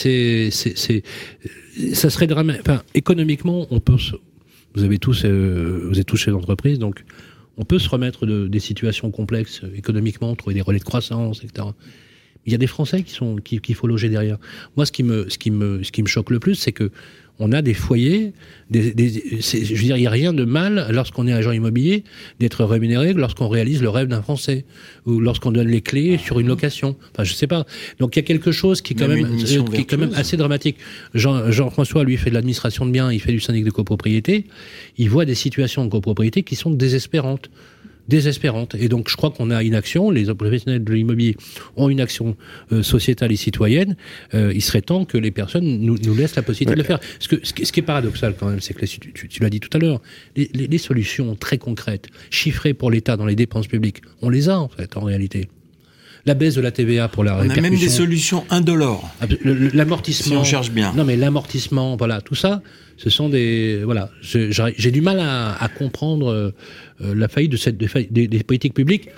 ça serait dramatique. Enfin, économiquement, on peut. se- Vous avez tous, euh, vous êtes tous chefs d'entreprise, donc on peut se remettre de, des situations complexes économiquement, trouver des relais de croissance, etc. Il y a des Français qui sont qui- qu'il faut loger derrière. Moi, ce qui me ce qui me ce qui me choque le plus, c'est que on a des foyers. Des, je veux dire, il n'y a rien de mal lorsqu'on est agent immobilier d'être rémunéré lorsqu'on réalise le rêve d'un Français ou lorsqu'on donne les clés sur une location. Enfin, je sais pas. Donc il y a quelque chose qui est quand Même même, une mission qui est quand même vertueuse. assez dramatique. Jean- Jean-François, lui, fait de l'administration de biens, il fait du syndic de copropriété. Il voit des situations de copropriété qui sont désespérantes désespérantes. Et donc, je crois qu'on a une action, les professionnels de l'immobilier ont une action euh, sociétale et citoyenne. Euh, il serait temps que les personnes nous, nous laissent la possibilité de le faire. Ce, que, ce, qui, ce qui est paradoxal quand même, c'est que les- tu, tu- tu l'as dit tout à l'heure, les, les- les solutions très concrètes, chiffrées pour l'État dans les dépenses publiques, on les a en fait en réalité. La baisse de la TVA pour la On a même des répercussion- solutions indolores. L'amortissement. Si on cherche bien. Non, mais l'amortissement, voilà, tout ça, ce sont des. Voilà, j'ai du mal à, à comprendre euh, la faillite de cette, des, des- politiques publiques.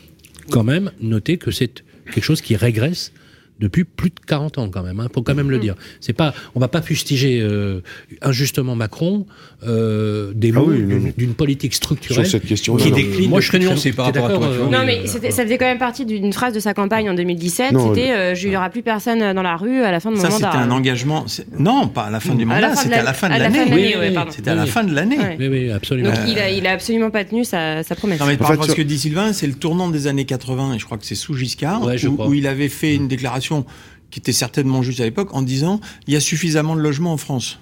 Quand même, noter que c'est quelque chose qui régresse depuis plus de 40 ans, quand même. Il faut quand même le dire. C'est pas, on va pas fustiger euh, injustement Macron euh, des Ah mots oui, d'une- politique structurelle Sur cette question, qui non, non, décline. moi, je serais nuancé par rapport à toi, euh, Non, mais c'était- ça faisait quand même partie d'une phrase de sa campagne en 2017. Non, C'était euh, je- il n'y aura plus personne dans la rue à la fin de mon Ça, c'était mandat. un engagement. c'est- Non, pas à la fin du À la mandat, c'était à la- fin de l'année. Oui, oui. C'était à la fin de l'année. Ouais. Oui, oui, absolument. Donc il a, il a absolument pas tenu sa, sa promesse. Non, mais par rapport à ce que dit Sylvain, c'est le tournant des années 80, et je crois que c'est sous Giscard, où, il avait fait une déclaration qui était certainement juste à l'époque, en disant il y a suffisamment de logements en France.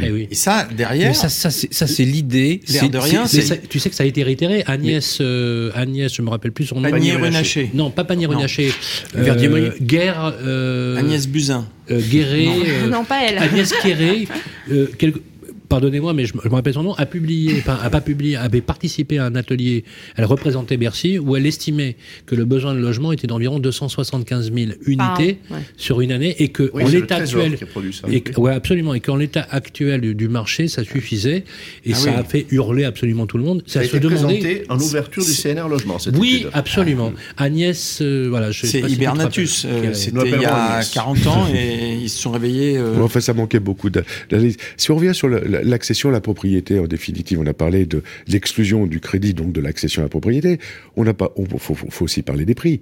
Eh oui. Et ça, derrière, Mais ça, ça, c'est l'idée. L'air C'est- de rien, Mais ça- tu sais que ça a été réitéré. Agnès, euh, Agnès, je me rappelle plus son nom. Panier Renaché. Non, pas Panier. Renaché. Euh. Guerre. euh, Agnès Buzyn. euh, Guéret. Non. euh, Non, pas elle. Agnès Guéret. euh, quelque- Pardonnez-moi, mais je, me- je me rappelle son nom, a publié, enfin, a pas publié, avait participé à un atelier, elle représentait Bercy, où elle estimait que le besoin de logement était d'environ 275 000 unités ouais. sur une année, et que Oui, en l'état actuel, ça. et ouais, absolument. Et qu'en l'état actuel du, du marché, ça suffisait. Et Ah ça oui. a fait hurler absolument tout le monde. Ça Ça a se été demandait. présenté en ouverture du CNR Logement. cette Oui, étude. absolument. Agnès, euh, voilà. je C'est si Hibernatus. rappelles. euh, C'était il y a Agnès. 40 ans et ils se sont réveillés. euh, Enfin, ça manquait beaucoup d'analyse. Si on revient sur le- la- l'accession à la propriété, en définitive, on a parlé de l'exclusion du crédit, donc de l'accession à la propriété. On n'a pas, on faut, aussi parler des prix.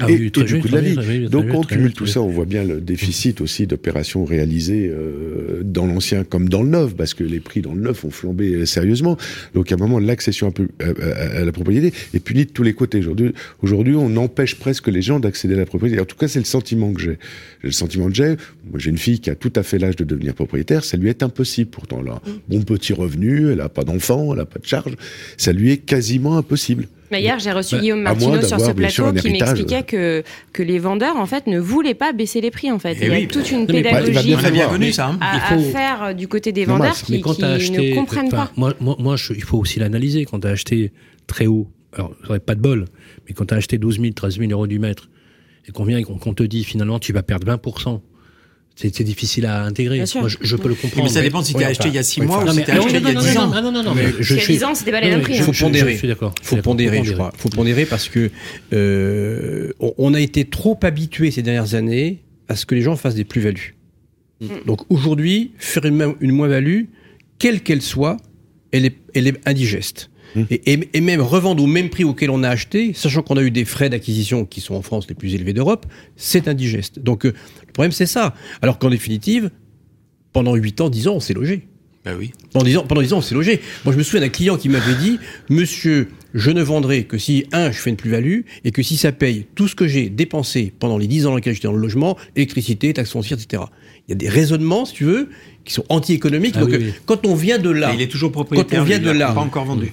Ah et, oui, et très du coût de la vie. Donc on cumule tout ça, on voit bien le déficit aussi d'opérations réalisées euh, dans l'ancien comme dans le neuf, parce que les prix dans le neuf ont flambé euh, sérieusement. Donc à un moment, l'accession un peu à, à- à la propriété est punie de tous les côtés. Aujourd'hui, aujourd'hui, on empêche presque les gens d'accéder à la propriété. En tout cas, c'est le sentiment que j'ai. J'ai Le sentiment que j'ai. Moi, j'ai une fille qui a tout à fait l'âge de devenir propriétaire. Ça lui est impossible. Pourtant, là, bon petit revenu, elle a pas d'enfant, elle a pas de charge. Ça lui est quasiment impossible. Mais hier, j'ai reçu Bah, Guillaume Martineau sur ce plateau qui m'expliquait que, que les vendeurs, en fait, ne voulaient pas baisser les prix, en fait. Eh Il y a toute une pédagogie ça. hein. à, Il faut- à faire euh, du côté des Normal, vendeurs ça. qui, Mais quand qui t'as acheté, ne comprennent pas. Moi, moi, moi, je- il faut aussi l'analyser. Quand tu as acheté très haut, alors, ça pas de bol, mais quand tu as acheté 12 000, 13 000 euros du mètre, et qu'on vient et qu'on qu'on te dit finalement tu vas perdre 20%, c'est difficile à intégrer. Bien sûr. Moi, je, je peux le comprendre. Mais ça dépend si tu as acheté il y a 6 oui, mois ou Non, si mais, tu as acheté il y a non, 10 non, ans. non, non, non, qu'il y a suis. 10 ans, c'était pas les mêmes prix, hein. Faut je- je pondérer. suis d'accord. faut pondérer, je crois. Faut pondérer parce que euh, on- a été trop habitué ces dernières années à ce que les gens fassent des plus-values. Mm. Donc aujourd'hui, faire une, moins-value, quelle qu'elle soit, elle est, elle est indigeste. Et, et- et même revendre au même prix auquel on a acheté, sachant qu'on a eu des frais d'acquisition qui sont en France les plus élevés d'Europe, c'est indigeste. Donc euh, le problème c'est ça. Alors qu'en définitive, pendant 8 ans, 10 ans, on s'est logé. Bah oui. Pendant 10 ans, pendant 10 ans, on s'est logé. Moi, je me souviens d'un client qui m'avait dit Monsieur, je ne vendrai que si, un, je fais une plus-value, et que si ça paye tout ce que j'ai dépensé pendant les 10 ans dans lesquels j'étais dans le logement, électricité, taxes foncières, etc. Il y a des raisonnements, si tu veux, qui sont anti-économiques. Ah Donc, oui, euh, oui. quand on vient de là. Et il est toujours propriétaire. Quand on vient de là. Pas encore vendu.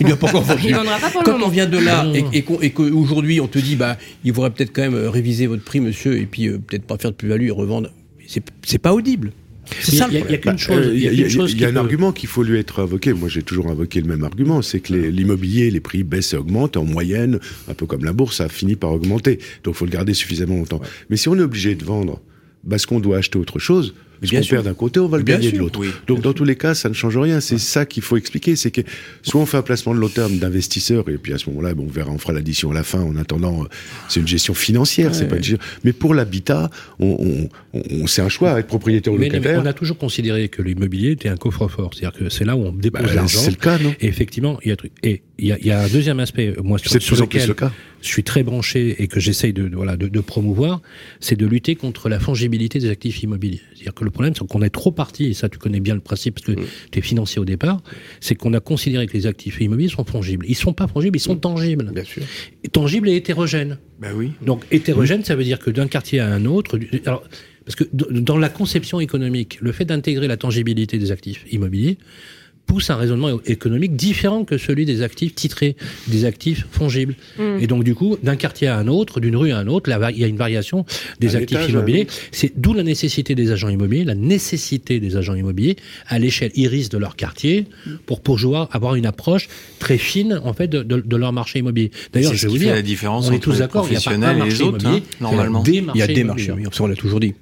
il n'a pas encore vendu. Il vendra pas pour le Quand moment. on vient de là et, non. et qu'on- et qu'aujourd'hui on te dit bah il faudrait peut-être quand même euh, réviser votre prix monsieur et puis euh, peut-être pas faire de plus-value et revendre, c'est c'est pas audible. C'est Il y ça a- le qu'une chose. Il y a il y a, qu'une chose il y a un peut- argument qu'il faut lui être invoqué. Moi, j'ai toujours invoqué le même argument, c'est que les- l'immobilier, les prix baissent et augmentent. En moyenne, un peu comme la bourse, ça finit par augmenter. Donc, il faut le garder suffisamment longtemps. Mais si on est obligé de vendre parce qu'on doit acheter autre chose, Ce qu'on perd d'un côté, on va le gagner de l'autre. Donc dans tous les cas, ça ne change rien. C'est ça qu'il faut expliquer. C'est que soit on fait un placement de long terme d'investisseurs, et puis à ce moment-là, bon, on verra, on fera l'addition à la fin. En attendant, euh, c'est une gestion financière, c'est pas une gestion. Mais pour l'habitat, on, on, c'est un choix, être propriétaire ou locataire. on a toujours considéré que l'immobilier était un coffre-fort. C'est-à-dire que c'est là où on dépose bah, l'argent. C'est le cas, non? Et effectivement, il y a Et il y a, un deuxième aspect, moi, sur, sur lequel le cas. Je suis très branché et que j'essaye de, voilà, de, de promouvoir, c'est de lutter contre la fongibilité des actifs immobiliers. C'est-à-dire que le problème, c'est qu'on est trop parti, et ça tu connais bien le principe parce que mm. tu es financier au départ, c'est qu'on a considéré que les actifs immobiliers sont fongibles. Ils sont pas fongibles, ils sont mm. tangibles. Bien sûr. tangibles et hétérogènes. Ben oui. Donc hétérogène, ça veut dire que d'un quartier à un autre, alors, parce que dans la conception économique, le fait d'intégrer la tangibilité des actifs immobiliers, pousse un raisonnement économique différent que celui des actifs titrés, des actifs fongibles. Mm. Et donc, du coup, d'un quartier à un autre, d'une rue à un autre, il y a une variation des actifs immobiliers. C'est d'où la nécessité des agents immobiliers, la nécessité des agents immobiliers à l'échelle iris de leur quartier pour pouvoir avoir une approche très fine, en fait, de, de, leur marché immobilier. D'ailleurs, je vais vous dire, la différence on est tous d'accord, il y a pas un marché autres, immobilier, hein, normalement. il y a des marchés, on l'a toujours dit.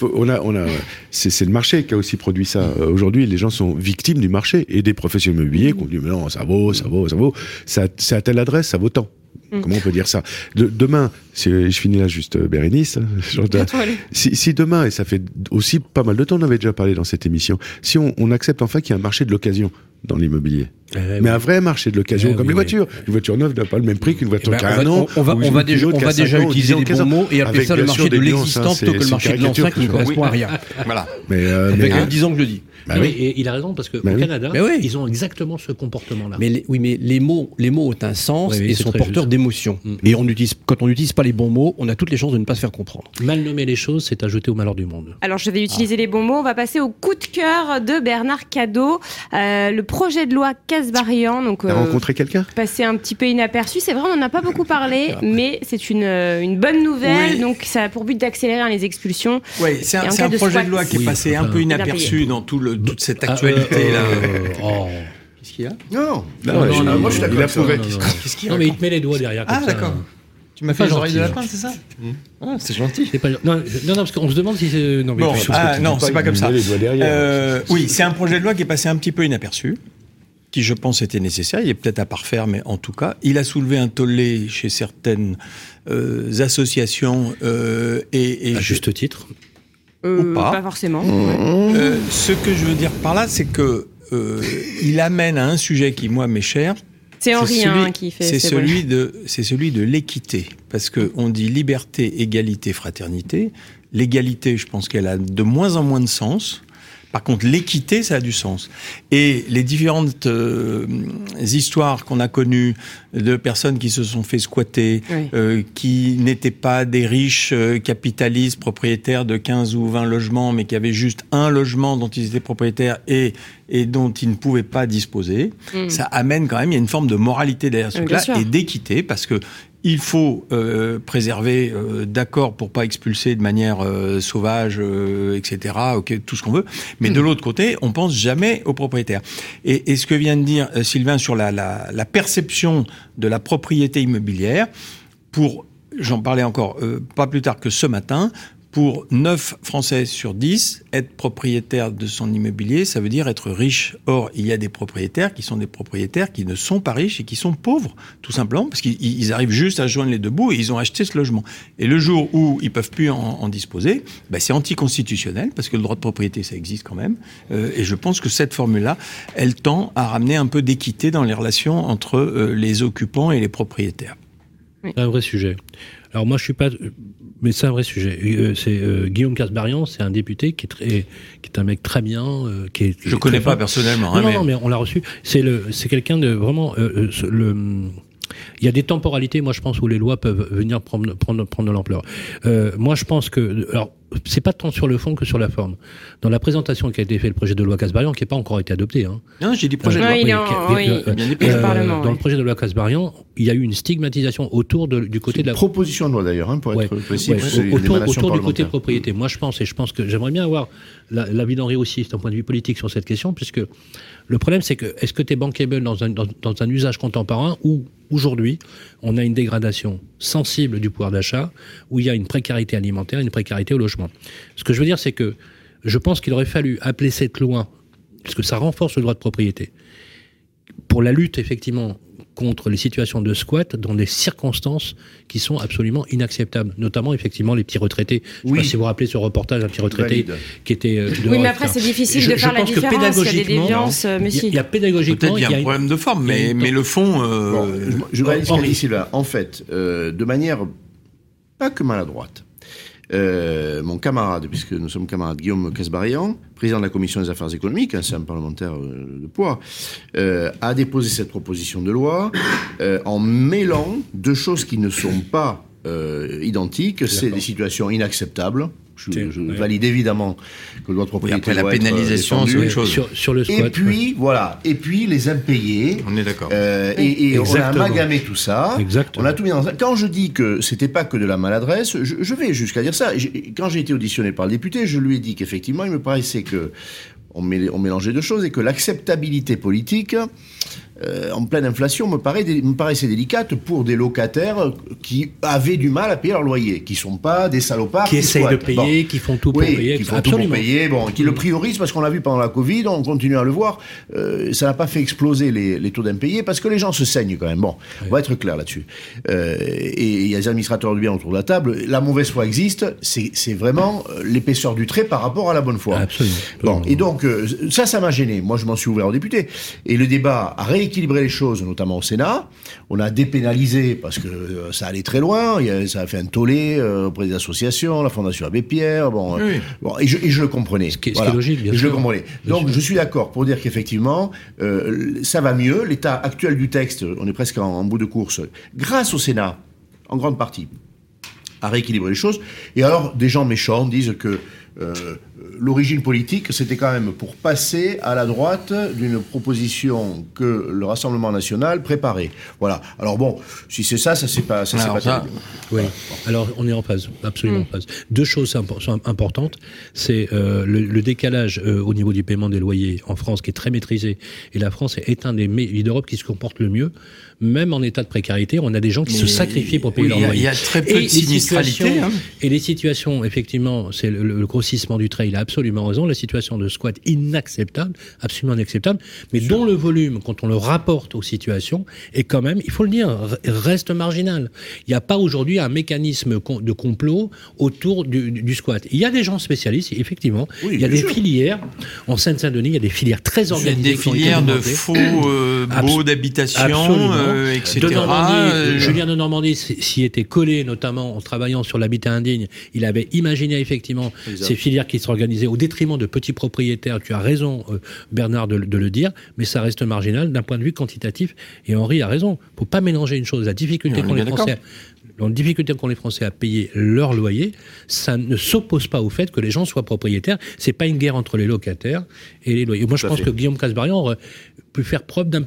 on a, on a, c'est le marché qui a aussi produit ça. Euh, aujourd'hui, les gens sont victimes du marché et des professionnels immobiliers qui ont dit mais non, ça vaut, ça vaut, ça vaut. C'est à telle adresse, ça vaut tant. Mm. Comment on peut dire ça? Demain, si je finis là juste euh, Bérénice, si, si, demain, et ça fait aussi pas mal de temps, on avait déjà parlé dans cette émission, si on, on accepte enfin qu'il y a un marché de l'occasion dans l'immobilier, eh mais un vrai marché de l'occasion, eh comme les voitures. Une voiture neuve n'a pas le même prix qu'une voiture eh ben, qui a un an. On va, on va déjà, on va déjà utiliser les bons mots et appeler ça le marché de l'existant plutôt que le marché de l'ancien qui ne correspond à rien. Voilà. Mais, euh, mais, 10 ans que je le dis. Bah oui. Et il a raison parce que bah au Canada, ils ont exactement ce comportement-là. Mais oui, mais les mots, les mots ont un sens et sont porteurs d'émotions. Mm. Et on utilise, quand on n'utilise pas les bons mots, on a toutes les chances de ne pas se faire comprendre. Mal nommer les choses, c'est ajouter au malheur du monde. Alors je vais utiliser les bons mots. On va passer au coup de cœur de Bernard Cadeau, euh, le projet de loi Casbarian. Donc euh, rencontré quelqu'un? Passé un petit peu inaperçu. C'est vrai, on n'en a pas beaucoup parlé, mais c'est une, euh, une bonne nouvelle. Donc ça a pour but d'accélérer les expulsions. Oui, c'est un, un projet de loi qui est passé un peu inaperçu dans tout le, toute cette actualité. Euh, oh. Qu'est-ce qu'il y a Non, non, non, moi je suis d'accord. Il a Qu'est-ce qu'il y a Non, mais il te met les doigts derrière. Ah, d'accord. Tu m'as fait les oreilles de lapin, c'est ça mmh. ah, C'est gentil. Pas... Non, non, parce qu'on se demande si c'est. Non, mais bon, ah, non, c'est pas comme ça. Euh, oui, c'est un projet de loi qui est passé un petit peu inaperçu, qui, je pense, était nécessaire. Il est peut-être à parfaire, mais en tout cas, il a soulevé un tollé chez certaines euh, associations euh, et, et à juste titre. Euh, pas. forcément. Euh, ce que je veux dire par là, c'est que euh, il amène à un sujet qui moi m'est cher. C'est Henri hein, qui fait. C'est celui de, c'est celui de l'équité, parce que on dit liberté, égalité, fraternité. L'égalité, je pense qu'elle a de moins en moins de sens. Par contre, l'équité, ça a du sens. Et les différentes euh, histoires qu'on a connues de personnes qui se sont fait squatter, euh, qui n'étaient pas des riches euh, capitalistes propriétaires de 15 ou 20 logements, mais qui avaient juste un logement dont ils étaient propriétaires et, et dont ils ne pouvaient pas disposer, mm. ça amène quand même, il y a une forme de moralité derrière ce truc-là et d'équité, parce que il faut euh, préserver, euh, d'accord, pour pas expulser de manière euh, sauvage, etc. Ok, tout ce qu'on veut. Mais de hmm. l'autre côté, on pense jamais aux propriétaires. Et, et ce que vient de dire Sylvain sur la, la, la, perception de la propriété immobilière, pour J'en parlais encore pas plus tard que ce matin pour 9 Français sur 10, être propriétaire de son immobilier, ça veut dire être riche. Or, il y a des propriétaires qui sont des propriétaires qui ne sont pas riches et qui sont pauvres, tout simplement, parce qu'ils arrivent juste à joindre les deux bouts et ils ont acheté ce logement. Et le jour où ils peuvent plus en, disposer, ben c'est anticonstitutionnel, parce que le droit de propriété, ça existe quand même. Euh, et je pense que cette formule-là, elle tend à ramener un peu d'équité dans les relations entre euh, les occupants et les propriétaires. C'est un vrai sujet. Alors moi, je suis pas mais c'est un vrai sujet. Euh, c'est euh, Guillaume Casbarian, c'est un député qui est très, qui est un mec très bien, euh, qui est. Je ne connais pas personnellement. Hein, non, non, mais on l'a reçu. C'est le, c'est quelqu'un de vraiment le. Il y a des temporalités, moi je pense, où les lois peuvent venir prendre prendre, prendre de l'ampleur. moi je pense que alors c'est pas tant sur le fond que sur la forme. Dans la présentation qui a été faite, le projet de loi Casbarian, qui n'a pas encore été adopté. Hein. Non, j'ai dit projet de loi. dans le projet de loi Casbarian, il y a eu une stigmatisation autour de, du côté de la proposition de loi d'ailleurs, hein, pour être précis. autour, autour du côté propriété. Moi, je pense et je pense que j'aimerais bien avoir l'avis d'Henri aussi, d'un point de vue politique, sur cette question, puisque le problème, c'est que est-ce que tu es bankable dans un, dans, dans un usage contemporain ou aujourd'hui, on a une dégradation sensible du pouvoir d'achat, où il y a une précarité alimentaire, une précarité au logement. Ce que je veux dire, c'est que Je pense qu'il aurait fallu appeler cette loi, parce que ça renforce le droit de propriété, pour la lutte effectivement contre les situations de squat dans des circonstances qui sont absolument inacceptables, notamment effectivement les petits retraités. Je oui. sais pas si vous vous rappelez ce reportage d'un petit retraité qui était. Euh, oui, mais après c'est difficile je, de faire la différence. Il y a des déviances, euh, mais Il y a pédagogiquement. Peut-être il y a un problème de forme, mais, mais le fond. Euh... Bon, je, je vais expliquer Sylvain. En fait, euh, de manière pas que maladroite. Euh, mon camarade, puisque nous sommes camarades, Guillaume Casbarian, président de la commission des affaires économiques, c'est un parlementaire euh, de poids, euh, a déposé cette proposition de loi en mêlant deux choses qui ne sont pas euh, identiques. C'est des situations inacceptables je, je valide évidemment que le droit de propriété. Et après, la pénalisation, c'est autre chose. Sur, sur, le squat. Et puis, voilà. Et puis, les impayés. On est d'accord. Euh, et, et on a amalgamé tout ça. Exactement. On a tout mis dans Quand je dis que c'était pas que de la maladresse, je, je vais jusqu'à dire ça. Quand j'ai été auditionné par le député, je lui ai dit qu'effectivement, il me paraissait que on, mélangeait deux choses et que l'acceptabilité politique euh, en pleine inflation me, paraît, me paraissait délicate pour des locataires qui avaient du mal à payer leur loyer, qui sont pas des salopards. Qui, essayent de payer, qui font tout pour payer. Qui font tout pour payer, bon, qui le priorisent parce qu'on l'a vu pendant la Covid, on continue à le voir. Euh, ça n'a pas fait exploser les, les taux d'impayés parce que les gens se saignent quand même. Bon, on va être clair là-dessus. Euh, et il y a des administrateurs du bien autour de la table. La mauvaise foi existe, c'est vraiment l'épaisseur du trait par rapport à la bonne foi. Absolument. Bon, et donc, ça, ça m'a gêné. Moi, je m'en suis ouvert aux députés. Et le débat a rééquilibré les choses, notamment au Sénat. On a dépénalisé parce que euh, ça allait très loin. Ça a fait un tollé euh, auprès des associations, la Fondation Abbé Pierre. Bon, oui. bon et, je, et, je, le comprenais. Ce qui, voilà. est logique, bien je sûr. le comprenais. Donc, je suis d'accord pour dire qu'effectivement, euh, ça va mieux. L'état actuel du texte, on est presque en, en bout de course, grâce au Sénat, en grande partie, à rééquilibrer les choses. Et alors, des gens méchants disent que euh, l'origine politique, c'était quand même pour passer à la droite d'une proposition que le Rassemblement national préparait. Voilà. Alors bon, si c'est ça, ça c'est pas, ça c'est pas ça, Oui. Voilà. Alors on est en phase, absolument mmh. en phase. Deux choses sont importantes, c'est euh, le, le, décalage euh, au niveau du paiement des loyers en France qui est très maîtrisé, et la France est un des pays d'Europe qui se comporte le mieux, même en état de précarité. On a des gens qui Mais se sacrifient pour payer oui, leur loyer. Il y a très peu et de sinistralité. Hein. Et les situations, effectivement, c'est le, le grossissement du trait. Il a absolument raison. La situation de squat inacceptable, absolument inacceptable, mais dont le volume, quand on le rapporte aux situations, est quand même, il faut le dire, reste marginal. Il n'y a pas aujourd'hui un mécanisme de complot autour du, du, squat. Il y a des gens spécialistes, effectivement. Oui, il y a des sûr. filières. En Seine-Saint-Denis, il y a des filières très organisées. Des filières de faux euh, baux d'habitation, euh, etc. De Normandie, euh... Julien de Normandie s'y était collé, notamment en travaillant sur l'habitat indigne. Il avait imaginé effectivement exact. ces filières qui s'organisaient au détriment de petits propriétaires. Tu as raison, euh, Bernard, de, de, le dire, mais ça reste marginal d'un point de vue quantitatif. Et Henri a raison. Il ne faut pas mélanger une chose. La difficulté qu'ont les Français la difficulté qu'ont les Français à payer leur loyer, ça ne s'oppose pas au fait que les gens soient propriétaires. C'est pas une guerre entre les locataires et les loyers. Moi, je pense fait. que Guillaume Casbarian aurait pu faire preuve d'un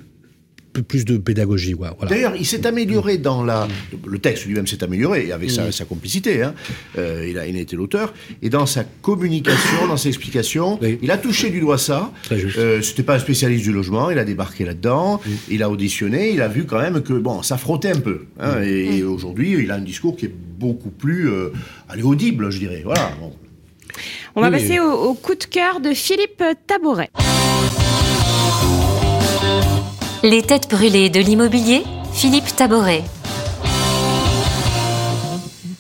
plus de pédagogie. Voilà. D'ailleurs, il s'est amélioré dans la. Le texte lui-même s'est amélioré avec sa, sa complicité. Hein. Euh, il, a, il a été l'auteur. Et dans sa communication, dans ses explications, oui. il a touché du doigt ça. Euh, C'était pas un spécialiste du logement. Il a débarqué là-dedans. Oui. Il a auditionné. Il a vu quand même que bon, ça frottait un peu. Hein, oui. Et, et aujourd'hui, il a un discours qui est beaucoup plus euh, allez, audible, je dirais. Voilà. Bon. On va passer au, au, coup de cœur de Philippe Tabouret. Les têtes brûlées de l'immobilier, Philippe Taboret.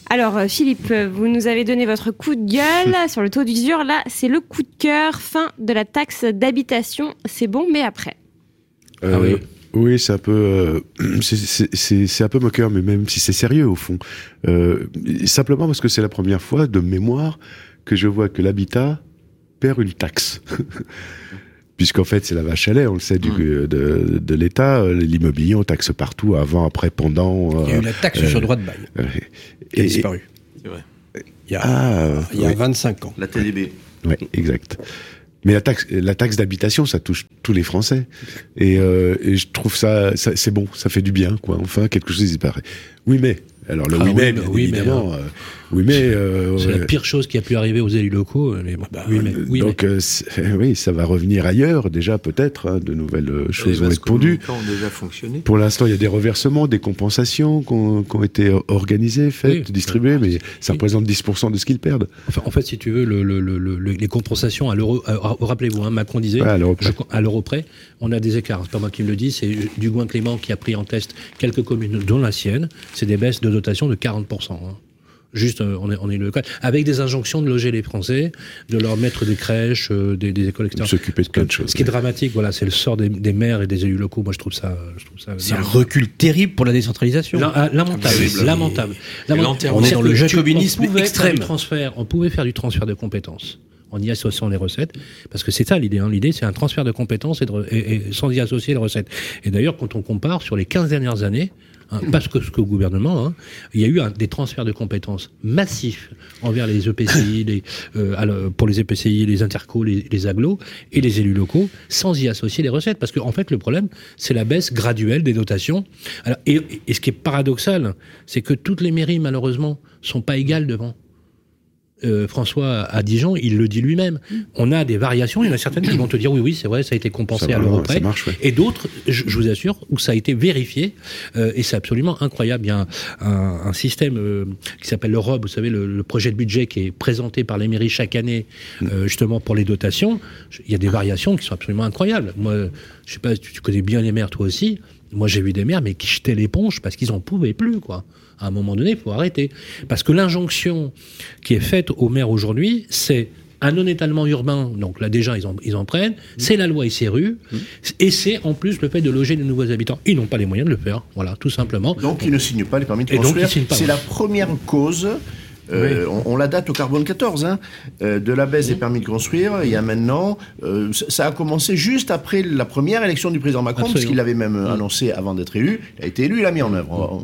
Alors Philippe, vous nous avez donné votre coup de gueule sur le taux d'usure. Là, c'est le coup de cœur, fin de la taxe d'habitation. C'est bon, mais après. Euh, ah oui. Oui, c'est un peu, euh, c'est un peu moqueur, mais même si c'est sérieux au fond. Euh, simplement parce que c'est la première fois de mémoire que je vois que l'habitat perd une taxe. puisqu'en fait c'est la vache à lait, on le sait, du, mmh. de, de l'État. L'immobilier, on taxe partout, avant, après, pendant. Il y a eu la taxe euh, sur le droit de bail, euh, qui a disparu. C'est vrai. Il y a, ah, il y a oui. 25 ans. La TDB. Oui, exact. Mais la taxe, la taxe d'habitation, ça touche tous les Français. Et, euh, et je trouve ça, ça c'est bon, ça fait du bien, quoi. Enfin, quelque chose disparaît. Oui, mais Alors le Ah oui, oui, mais, bah oui, mais. Oui, mais. euh, C'est la pire chose qui a pu arriver aux élus locaux. Mais bon, Bah, oui, mais, oui, donc, euh, oui, ça va revenir ailleurs, déjà, peut-être. hein, de nouvelles euh, choses vont être pondues. ont déjà fonctionné. Pour l'instant, il y a des reversements, des compensations qui ont, été organisées, faites, Oui. distribuées, mais ça Oui. représente 10% de ce qu'ils perdent. Enfin, en fait, si tu veux, le, le- le- le- les compensations à l'euro, rappelez-vous, hein, Macron disait, Ouais, à l'euro près. je- à l'euro près, on a des écarts. C'est pas moi qui me le dis, c'est Dugouin Clément qui a pris en test quelques communes, dont la sienne. C'est des baisses de dotation de 40%. hein. Juste, euh, on est, on est le cas. Avec des injonctions de loger les Français, de leur mettre des crèches, euh, des, des écoles, etc. S'occuper de plein de choses. Ce qui est dramatique, voilà, c'est le sort des, des maires et des élus locaux. Moi, je trouve ça, je trouve ça C'est un recul terrible pour la décentralisation. la- ah, lamentable, lamentable. Et Lamentable. On est dans le jacobinisme on pouvait faire extrême. du transfert, on pouvait faire du transfert de compétences en y associant les recettes, parce que c'est ça l'idée. Hein. L'idée, c'est un transfert de compétences et, de re- et- et sans y associer les recettes. Et d'ailleurs, quand on compare sur les 15 dernières années, hein, parce que ce que gouvernement, hein, il y a eu un- des transferts de compétences massifs envers les EPCI, les, euh, pour les EPCI, les intercos, les, les agglos et les élus locaux, sans y associer les recettes. Parce qu'en en fait, le problème, c'est la baisse graduelle des dotations. Alors, et, et ce qui est paradoxal, c'est que toutes les mairies, malheureusement, sont pas égales devant. Euh, François à Dijon, il le dit lui-même. On a des variations. Il y en a certaines qui vont te dire oui, oui, c'est vrai, ça a été compensé Ça à l'euro ça près. marche, ouais. Et d'autres, je, je vous assure, où ça a été vérifié. euh, et c'est absolument incroyable. Il y a un, un- un système euh, qui s'appelle le ROB, vous savez, le, le projet de budget qui est présenté par les mairies chaque année, euh, justement pour les dotations. Il y a des variations qui sont absolument incroyables. Moi, je sais pas, tu, tu connais bien les maires, toi aussi. Moi, j'ai vu des maires, mais qui jetaient l'éponge parce qu'ils en pouvaient plus, quoi. À un moment donné, il faut arrêter. Parce que l'injonction qui est faite aux maires aujourd'hui, c'est un non-étalement urbain, donc là déjà ils en, ils en prennent, c'est la loi SRU, et c'est en plus le fait de loger de nouveaux habitants. Ils n'ont pas les moyens de le faire, voilà, tout simplement. Donc, ils ne signent pas les permis de donc, construire. C'est la première cause. Euh, on, on la date au carbone 14, hein, euh, de la baisse des permis de construire. Il y a maintenant, euh, ça a commencé juste après la première élection du président Macron, parce Absolument. qu'il l'avait même annoncé avant d'être élu. Il a été élu, il l'a mis en œuvre. On-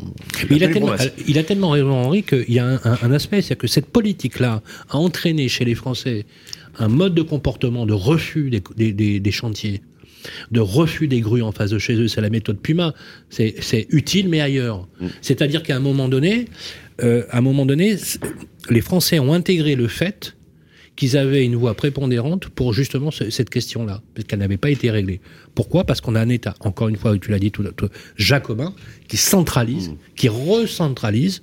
il a, tellement, il a tellement raison, Henri, qu'il y a un, un- un aspect, c'est que cette politique-là a entraîné chez les Français un mode de comportement de refus des, des- des- des chantiers, de refus des grues en face de chez eux. C'est la méthode Puma. C'est c'est utile, mais ailleurs. C'est-à-dire qu'à un moment donné, euh, à un moment donné, les Français ont intégré le fait qu'ils avaient une voix prépondérante pour justement ce- cette question-là, parce qu'elle n'avait pas été réglée. Pourquoi? Parce qu'on a un État, encore une fois, tu l'as dit tout, tout jacobin, qui centralise, qui recentralise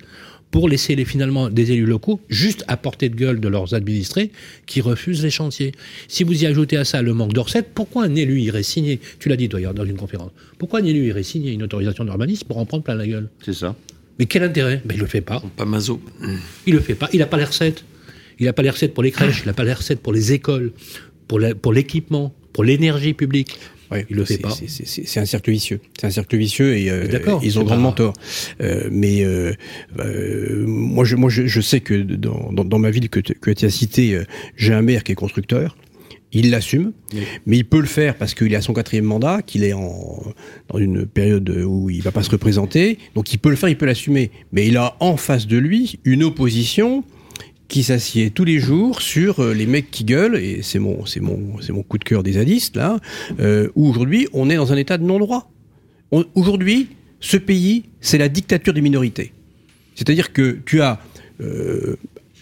pour laisser les, finalement des élus locaux juste à portée de gueule de leurs administrés qui refusent les chantiers. Si vous y ajoutez à ça le manque de recettes, pourquoi un élu irait signer Tu l'as dit toi hier dans une conférence. Pourquoi un élu irait signer une autorisation d'urbanisme pour en prendre plein la gueule? C'est ça. Mais quel intérêt? Ben il le fait pas. Pas maso. Il le fait pas. Il n'a pas les recettes. Il n'a pas les recettes pour les crèches. Il n'a pas les recettes pour les écoles, pour l'équipement, pour l'énergie publique. Ouais, Il le fait pas. c'est- un cercle vicieux. C'est un cercle vicieux et euh, D'accord, ils ont grandement pas- tort. Euh, mais euh, euh, moi, je, moi je, je sais que dans, dans, dans ma ville que, tu- que tu as cité, euh, j'ai un maire qui est constructeur. Il l'assume, mais il peut le faire parce qu'il est à son quatrième mandat, qu'il est en, dans une période où il va pas se représenter. Donc il peut le faire, il peut l'assumer. Mais il a en face de lui une opposition qui s'assied tous les jours sur euh, les mecs qui gueulent, et c'est mon, c'est mon, c'est mon coup de cœur des zadistes, là, euh, où aujourd'hui, on est dans un état de non-droit. On- Aujourd'hui, ce pays, c'est la dictature des minorités. C'est-à-dire que tu as euh,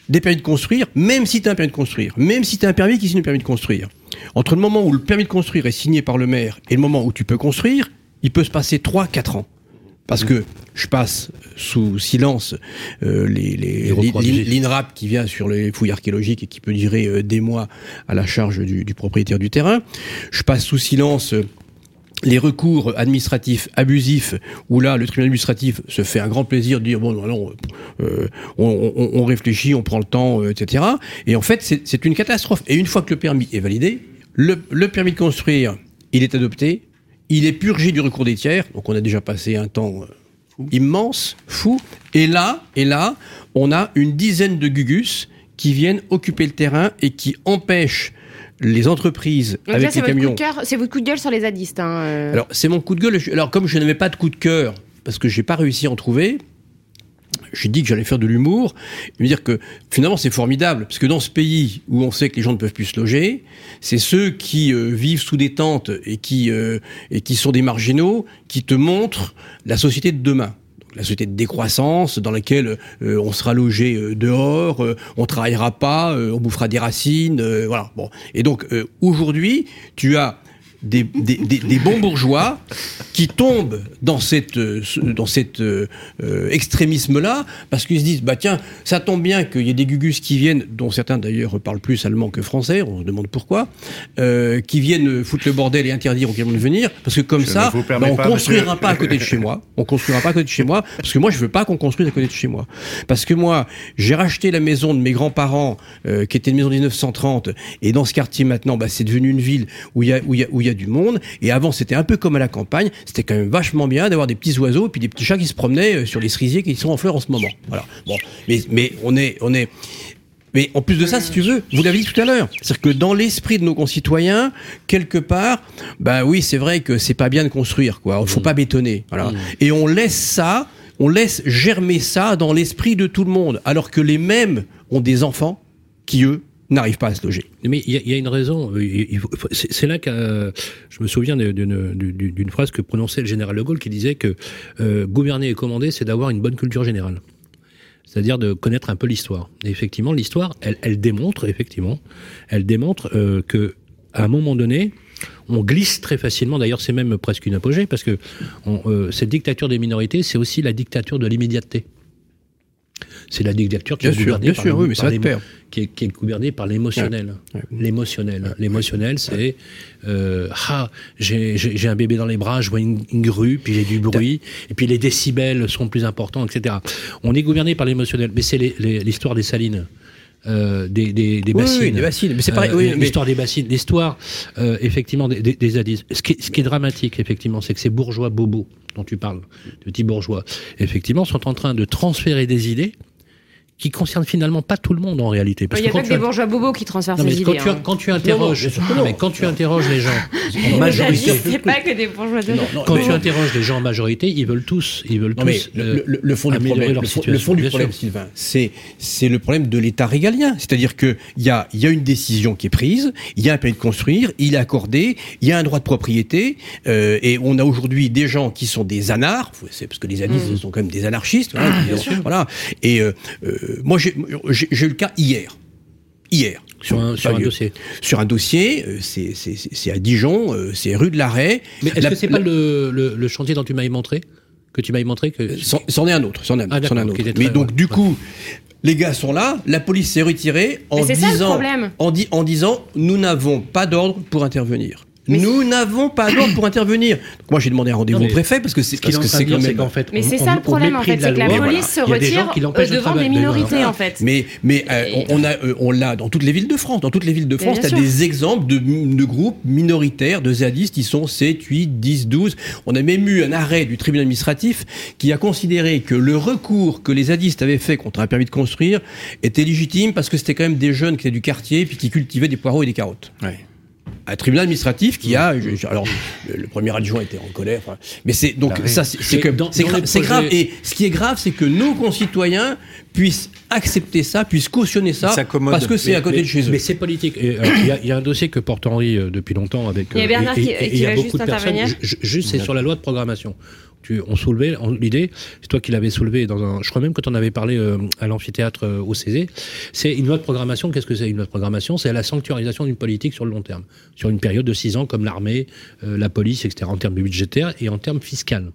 des permis de construire, même si tu as un permis de construire, même si tu as un permis qui signe le permis de construire. Entre le moment où le permis de construire est signé par le maire et le moment où tu peux construire, il peut se passer 3-4 ans. Parce que je passe sous silence euh, les, les, Les l'INRAP qui vient sur les fouilles archéologiques et qui peut durer euh, des mois à la charge du, du propriétaire du terrain. Je passe sous silence les recours administratifs abusifs, où là, le tribunal administratif se fait un grand plaisir de dire, bon, euh, on, réfléchit, on prend le temps, euh, etc. Et en fait, c'est une catastrophe. Et une fois que le permis est validé, le, le permis de construire, il est adopté, il est purgé du recours des tiers, donc on a déjà passé un temps euh, immense, fou, et là, et là, on a une dizaine de gugus qui viennent occuper le terrain et qui empêchent les entreprises Donc avec les votre, coup camions. c'est votre coup de gueule sur les zadistes. Hein, euh. Alors, c'est mon coup de gueule. Je- Alors, comme je n'avais pas de coup de cœur, parce que j'ai pas réussi à en trouver, j'ai dit que j'allais faire de l'humour, me dire que finalement c'est formidable, parce que dans ce pays où on sait que les gens ne peuvent plus se loger, c'est ceux qui euh, vivent sous des tentes et qui, euh, et qui sont des marginaux qui te montrent la société de demain. La société de décroissance dans laquelle euh, on sera logé euh, dehors, euh, on travaillera pas, on bouffera des racines, voilà. Bon. Et donc aujourd'hui, tu as des, des, des, bons bourgeois qui tombent dans cette, euh, dans cette euh, extrémisme-là, parce qu'ils se disent, bah tiens, ça tombe bien qu'il y ait des gugus qui viennent, dont certains d'ailleurs parlent plus allemand que français, on se demande pourquoi, euh, qui viennent foutre le bordel et interdire aux clients de venir, parce que comme ça, bah, on ne construira pas à côté de chez moi, on construira pas à côté de chez moi, parce que moi je veux pas qu'on construise à côté de chez moi. Parce que moi, j'ai racheté la maison de mes grands-parents, qui était une maison de 1930, et dans ce quartier maintenant, bah, c'est devenu une ville où il y a, où il y a, où il y a du monde. Et avant, c'était un peu comme à la campagne. C'était quand même vachement bien d'avoir des petits oiseaux et puis des petits chats qui se promenaient euh, sur les cerisiers qui sont en fleurs en ce moment. Voilà. Bon, mais mais on est on est mais en plus de ça, si tu veux, vous l'avez dit tout à l'heure, c'est-à-dire que dans l'esprit de nos concitoyens, quelque part, bah oui, c'est vrai que c'est pas bien de construire, quoi. Faut mmh. pas bétonner, voilà. Mmh. Et on laisse ça, on laisse germer ça dans l'esprit de tout le monde, alors que les mêmes ont des enfants qui eux n'arrivent pas à se loger. Mais il y, a une raison. Euh, c'est là que euh, je me souviens d'une phrase que prononçait le général de Gaulle qui disait que euh, gouverner et commander, c'est d'avoir une bonne culture générale. C'est-à-dire de connaître un peu l'histoire. Et effectivement, l'histoire, elle, démontre, effectivement, elle démontre que à un moment donné, on glisse très facilement. D'ailleurs, c'est même presque une apogée parce que cette dictature des minorités, c'est aussi la dictature de l'immédiateté. C'est la dictature qui est gouvernée par, oui, mais ça qui, est, gouvernée par l'émotionnel. L'émotionnel. L'émotionnel, c'est euh, ah, j'ai un bébé dans les bras, je vois une, grue, puis j'ai du bruit, et puis les décibels sont plus importants, etc. On est gouverné par l'émotionnel, mais c'est l'histoire des salines. Euh, des, des, des, bassines. Oui, des bassines. Mais c'est pareil. Euh, l'histoire des bassines, l'histoire euh, effectivement des, des, des Ce qui, ce qui est dramatique, effectivement, c'est que ces bourgeois bobos dont tu parles, petits bourgeois, effectivement, sont en train de transférer des idées qui concerne finalement pas tout le monde en réalité. Il n'y a pas que des bourgeois bobos qui transfèrent ces idées. Quand, tu, quand tu interroges, mais quand tu interroges les gens en majorité, c'est pas que des bourgeois de Quand tu interroges les gens en majorité, ils veulent tous, ils veulent tous. le, le, fond du problème, le, fond du problème, Sylvain, c'est c'est le problème de l'État régalien. C'est-à-dire que il y a il y a une décision qui est prise, il y a un permis de construire, il est accordé, il y a un droit de propriété, euh, et on a aujourd'hui des gens qui sont des anards, c'est parce que les anarchistes mm. sont quand même des anarchistes, hein, ah, voilà. Et euh, euh moi, j'ai eu le cas hier. Hier. Sur un, sur un dossier. Sur un dossier, euh, c'est à Dijon, euh, c'est rue de l'Arrêt. Mais est-ce que c'est pas le, le, chantier dont tu m'avais montré Que tu m'avais montré que... C'en est un autre. C'en est, ah, un autre. Mais donc, du coup, les gars sont là, la police s'est retirée en disant, en, en disant, nous n'avons pas d'ordre pour intervenir. Nous n'avons pas d'ordre pour intervenir. moi, j'ai demandé un rendez-vous au préfet parce que c'est parce que c'est quand même. fait, mais c'est ça le problème en fait, c'est que la police se retire euh, devant des minorités en fait. Mais mais euh, on a euh, on l'a dans toutes les villes de France. Dans toutes les villes de France, tu as des exemples de, de groupes minoritaires de zadistes qui sont 7, 8, 10, 12. On a même eu un arrêt du tribunal administratif qui a considéré que le recours que les zadistes avaient fait contre un permis de construire était légitime parce que c'était quand même des jeunes qui étaient du quartier puis qui cultivaient des poireaux et des carottes. Ouais un tribunal administratif qui a alors le, premier adjoint était en colère mais c'est donc ça c'est c'est grave. et ce qui est grave c'est que nos concitoyens puissent accepter ça puissent cautionner ça parce que c'est à côté de chez eux. mais c'est politique. Euh, il y, a un dossier que porte Henri euh, depuis longtemps avec il y a Bernard euh, qui, y a beaucoup de personnes juste c'est sur la loi de programmation tu, on soulevait l'idée, c'est toi qui l'avais soulevé dans un, je crois même que tu en avais parlé euh, à l'amphithéâtre euh, au Césé, c'est une loi de programmation. Qu'est-ce que c'est une loi de programmation? C'est la sanctuarisation d'une politique sur le long terme, sur une période de six ans, comme l'armée, euh, la police, etc., en termes budgétaires et en termes fiscal.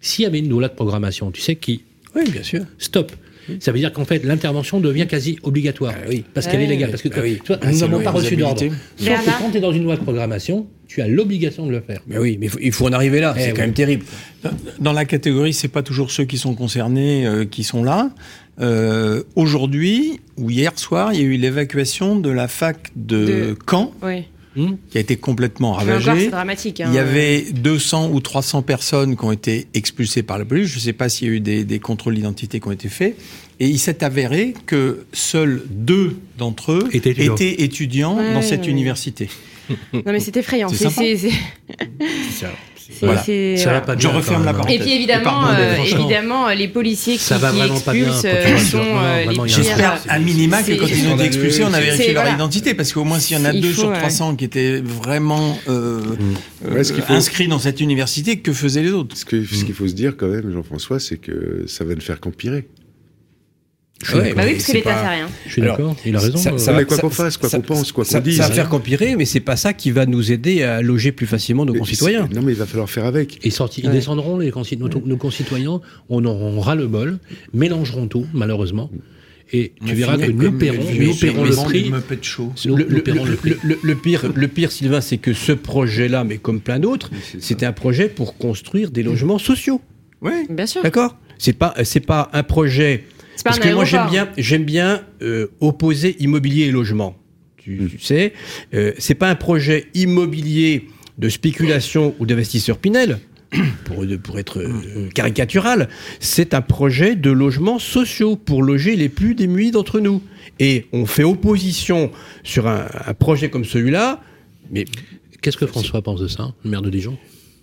S'il y avait une loi de programmation, tu sais qui? Oui, bien sûr. Stop. Ça veut dire qu'en fait, l'intervention devient quasi obligatoire. Ah oui. Parce qu'elle est légale. Parce que ah oui. toi, nous n'avons pas reçu d'ordre. Sauf que quand tu es dans une loi de programmation, tu as l'obligation de le faire. Mais oui, mais il faut en arriver là. Eh c'est quand même terrible. Dans la catégorie, c'est pas toujours ceux qui sont concernés euh, qui sont là. Euh, Aujourd'hui, ou hier soir, il y a eu l'évacuation de la fac de, Caen. Hmm, qui a été complètement ravagée. dramatique. Hein. Il y avait 200 ou 300 personnes qui ont été expulsées par la police. Je ne sais pas s'il y a eu des, des contrôles d'identité qui ont été faits. Et il s'est avéré que seuls deux d'entre eux étaient étudiants, dans cette université. non mais c'est effrayant. C'est Voilà. Ça Je bien, referme la parenthèse. Et puis évidemment, pardon, euh, évidemment, les policiers qui, ça va qui vraiment pas bien expulsent quand euh, sont euh, les. J'espère à minima que quand ils ont été expulsés, on a vérifié leur voilà. identité. Parce qu'au moins, s'il y en a deux faut, sur ouais. 300 qui étaient vraiment euh, euh, Ouais, faut- inscrits dans cette université, que faisaient les autres? Ce qu'il faut se dire quand même, Jean-François, c'est que ça va ne faire qu'empirer. Je suis Ouais. Bah oui, parce que l'État pas- fait rien. Je suis d'accord, il a raison. ça- euh, ça mais quoi qu'on fasse, quoi qu'on pense, quoi ça, qu'on dise. Ça va hein. faire qu'empirer, mais c'est pas ça qui va nous aider à loger plus facilement nos Mais concitoyens. Non, mais il va falloir faire avec. Ils, sorti- ils descendront, les conci- nos, nos concitoyens, on aura ras le bol, mélangeront tout, malheureusement. Et tu verras que nous paierons, nous paierons le prix. Le pire, le pire, Sylvain, c'est que ce projet-là, mais comme plein d'autres, c'était un projet pour construire des logements sociaux. Oui. Bien sûr. D'accord? C'est pas, c'est pas un projet. C'est pas Parce un que moi j'aime bien, j'aime bien euh, opposer immobilier et logement. Tu, tu sais, euh, c'est pas un projet immobilier de spéculation ou d'investisseur Pinel. Pour, pour être euh, caricatural, c'est un projet de logements sociaux pour loger les plus démunis d'entre nous. Et on fait opposition sur un, un projet comme celui-là, mais Qu'est-ce que François pense de ça, le maire de Dijon?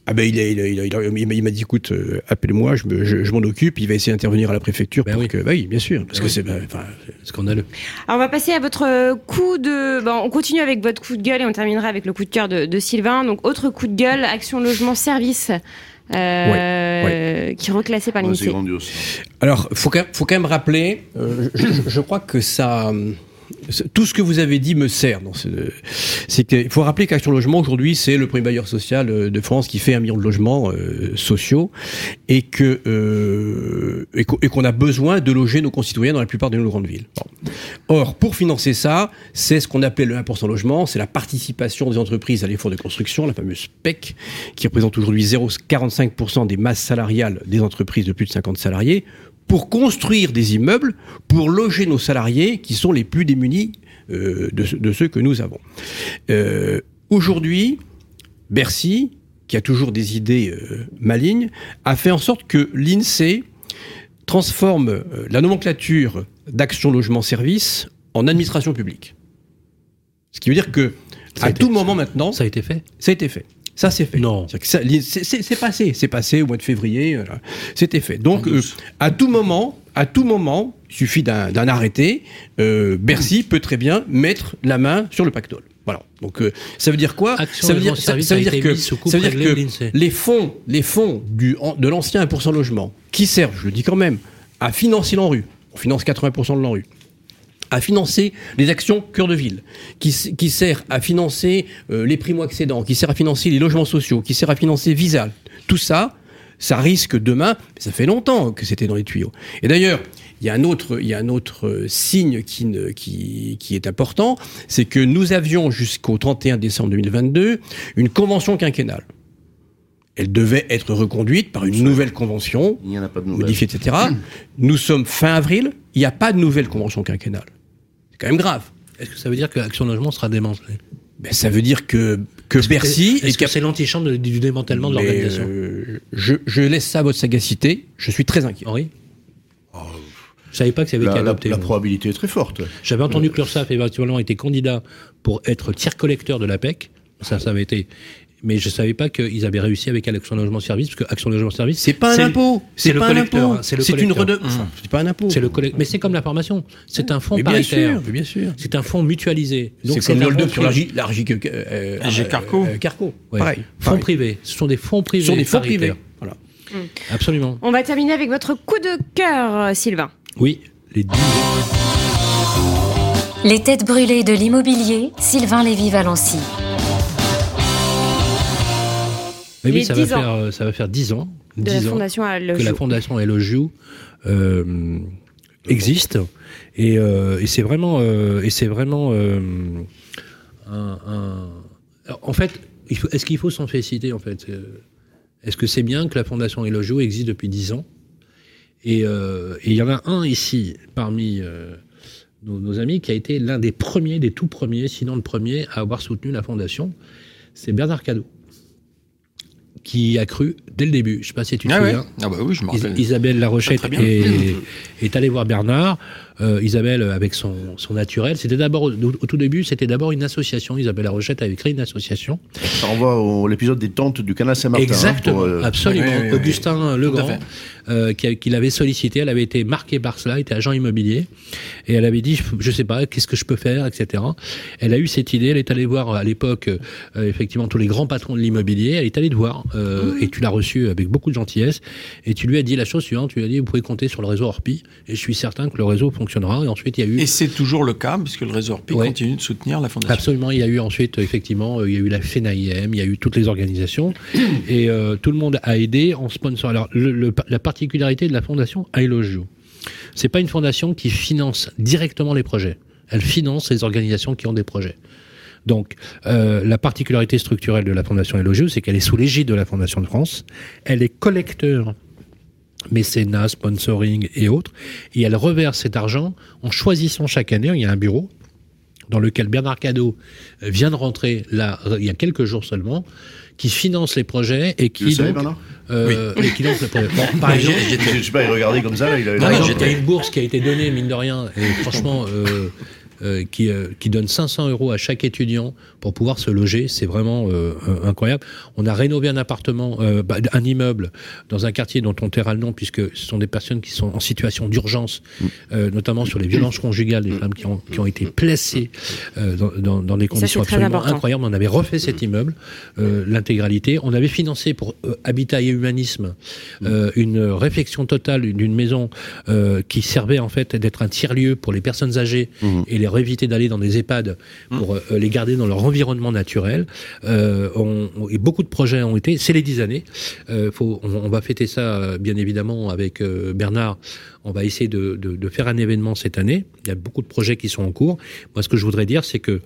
Ah ben il, a- il, a- il, a- il a- il m'a- il m'a dit écoute euh, appelle-moi je, me- je, je m'en occupe il va essayer d'intervenir à la préfecture Ben pour oui. que bah oui bien sûr parce que c'est ben, enfin, Scandaleux. Alors on va passer à votre coup de. Bon, on continue avec votre coup de gueule et on terminera avec le coup de cœur de, de Sylvain. Donc autre coup de gueule, Action Logement Service, euh, qui est reclassé par Ouais, c'est l'INSEE. grandiose. Alors, faut quand même, faut quand même rappeler, euh, je, je- je crois que ça, euh, tout ce que vous avez dit me sert. C'est qu'il faut rappeler qu'Action Logement aujourd'hui, c'est le premier bailleur social euh, de France qui fait un million de logements euh, sociaux euh, et qu'o- et qu'on a besoin de loger nos concitoyens dans la plupart de nos grandes villes. Or, pour financer ça, c'est ce qu'on appelle le 1% logement, c'est la participation des entreprises à l'effort de construction, la fameuse PEC, qui représente aujourd'hui 0,45% des masses salariales des entreprises de plus de 50 salariés, pour construire des immeubles, pour loger nos salariés qui sont les plus démunis euh, de, ce- de ceux que nous avons. Euh, aujourd'hui, Bercy, qui a toujours des idées euh, malignes, a fait en sorte que l'INSEE transforme la nomenclature d'action logement service en administration publique. Ce qui veut dire que Ça à été- tout moment maintenant, Ça a été fait ça a été fait. Ça c'est fait. Non. C'est passé, c'est passé au mois de février, voilà. c'était fait. Donc euh, à tout moment, à tout moment, il suffit d'un arrêté, euh, Bercy peut très bien mettre la main sur le pactole. Voilà. Donc euh, ça veut dire quoi? Action Ça veut dire, ça, ça veut que ça veut dire les fonds, les fonds du, en- de l'ancien 1% logement, qui servent, je le dis quand même, à financer l'ANRU, on finance 80% de l'ANRU, à financer les actions cœur de ville, qui, sert à financer euh, les primo-accédants, qui sert à financer les logements sociaux, qui sert à financer Visa. Tout ça, ça risque demain, ça fait longtemps que c'était dans les tuyaux. Et d'ailleurs, il y a un autre, il y a un autre euh, signe qui, ne- qui, qui est important, c'est que nous avions jusqu'au 31 décembre 2022 une convention quinquennale. Elle devait être reconduite par une nouvelle convention, Il n'y en a pas de nouvelles. modifiée, etc. Nous sommes fin avril, il n'y a pas de nouvelle convention quinquennale. C'est quand même grave. Est-ce que ça veut dire que Action Logement sera démantelé? Ben, ça veut dire que, que que- Bercy Est-ce que c'est l'antichambre de- du démantèlement de l'organisation? euh, je, je laisse ça à votre sagacité. Je suis très inquiet. Henri? Je savais pas que ça avait été La, la- adopté. la probabilité est très forte. J'avais entendu que l'URSSAF éventuellement était candidat pour être tiers collecteur de la PEC. Ça, ça avait été. Mais je savais pas qu'ils avaient réussi avec Action Logement Service, parce que Action Logement Service. C'est pas un impôt. C'est le pas un collecteur. impôt. C'est une. Enfin, c'est pas un impôt. C'est le Mais c'est comme la formation. C'est un fonds paritaire. bien sûr. C'est un fonds mutualisé. Donc C'est comme un le sur l'argile, euh, Carco. euh, Carco. Pareil. Fonds privés. Ce sont des fonds privés. Ce sont des fonds paritaires. privés. Voilà. Absolument. On va terminer avec votre coup de cœur, Sylvain. Oui. Les Les têtes brûlées de l'immobilier, Sylvain Lévy-Valency. Mais oui, ça va, 10 ans. faire, euh, ça va faire 10 ans. De la 10 ans Fondation à que la fondation Elogio euh, existe et, euh, et c'est vraiment euh, et c'est vraiment un, un- Alors, en fait est-ce qu'il faut s'en féliciter en fait est-ce que c'est bien que la fondation Elogio existe depuis 10 ans? Et il y en a un ici parmi nos, nos amis qui a été l'un des premiers des tout premiers sinon le premier à avoir soutenu la fondation. C'est Bernard Cadot qui a cru dès le début. Je sais pas si tu te Ah ouais. souviens. Ah bah oui, je me rappelle. Isabelle Larochette très est, est allée voir Bernard. Euh, Isabelle, avec son, son naturel, c'était d'abord, au, au tout début, c'était d'abord une association. Isabelle Larochette avait créé une association. Ça renvoie au l'épisode des tentes du canal Saint-Martin. hein, Exactement, pour, euh, absolument. Oui, oui, oui, Augustin à Legrand, euh, qui, l'avait sollicité, elle avait été marquée par cela, était agent immobilier, et elle avait dit, je, je sais pas, qu'est-ce que je peux faire, etc. Elle a eu cette idée, elle est allée voir à l'époque, euh, effectivement, tous les grands patrons de l'immobilier, elle est allée te voir, euh, et tu l'as reçu avec beaucoup de gentillesse, et tu lui as dit la chose suivante, tu lui as dit, vous pouvez compter sur le réseau Orpi, et je suis certain que le réseau fonctionnera, et ensuite il y a eu... Et c'est toujours le cas, puisque le réseau Orpi Ouais. continue de soutenir la fondation. Absolument, il y a eu ensuite effectivement, euh, il y a eu la FENAIM, il y a eu toutes les organisations et euh, tout le monde a aidé en sponsor. Alors le- le- la particularité de la fondation I Love You, c'est pas une fondation qui finance directement les projets. Elle finance les organisations qui ont des projets. Donc, euh, la particularité structurelle de la Fondation Elogio, c'est qu'elle est sous l'égide de la Fondation de France. Elle est collecteur mécénat, sponsoring et autres, et elle reverse cet argent en choisissant chaque année, il y a un bureau dans lequel Bernard Cadot euh, vient de rentrer là, euh, il y a quelques jours seulement, qui finance les projets et qui le donc, Bernard euh, et qui lance les projets. Bon, par exemple, Je sais pas, il regardait comme ça, là, il avait exemple, une bourse qui a été donnée, mine de rien, et franchement, euh, euh, qui, euh, qui donne 500 euros à chaque étudiant pour pouvoir se loger. C'est vraiment euh, incroyable. On a rénové un appartement, euh, bah, un immeuble dans un quartier dont on taira le nom, puisque ce sont des personnes qui sont en situation d'urgence, euh, notamment sur les violences conjugales, des femmes qui ont, qui ont été placées euh, dans, dans, dans des conditions absolument important. incroyables. On avait refait cet immeuble, euh, l'intégralité. On avait financé pour euh, Habitat et Humanisme euh, une réflexion totale d'une maison euh, qui servait en fait d'être un tiers-lieu pour les personnes âgées et les éviter d'aller dans des EHPAD pour euh, les garder dans leur environnement naturel. Euh, on- et beaucoup de projets ont été, c'est les dix années. Euh, faut, on, on va fêter ça bien évidemment avec Bernard. On va essayer de, de, de faire un événement cette année. Il y a beaucoup de projets qui sont en cours. Moi, ce que je voudrais dire, c'est que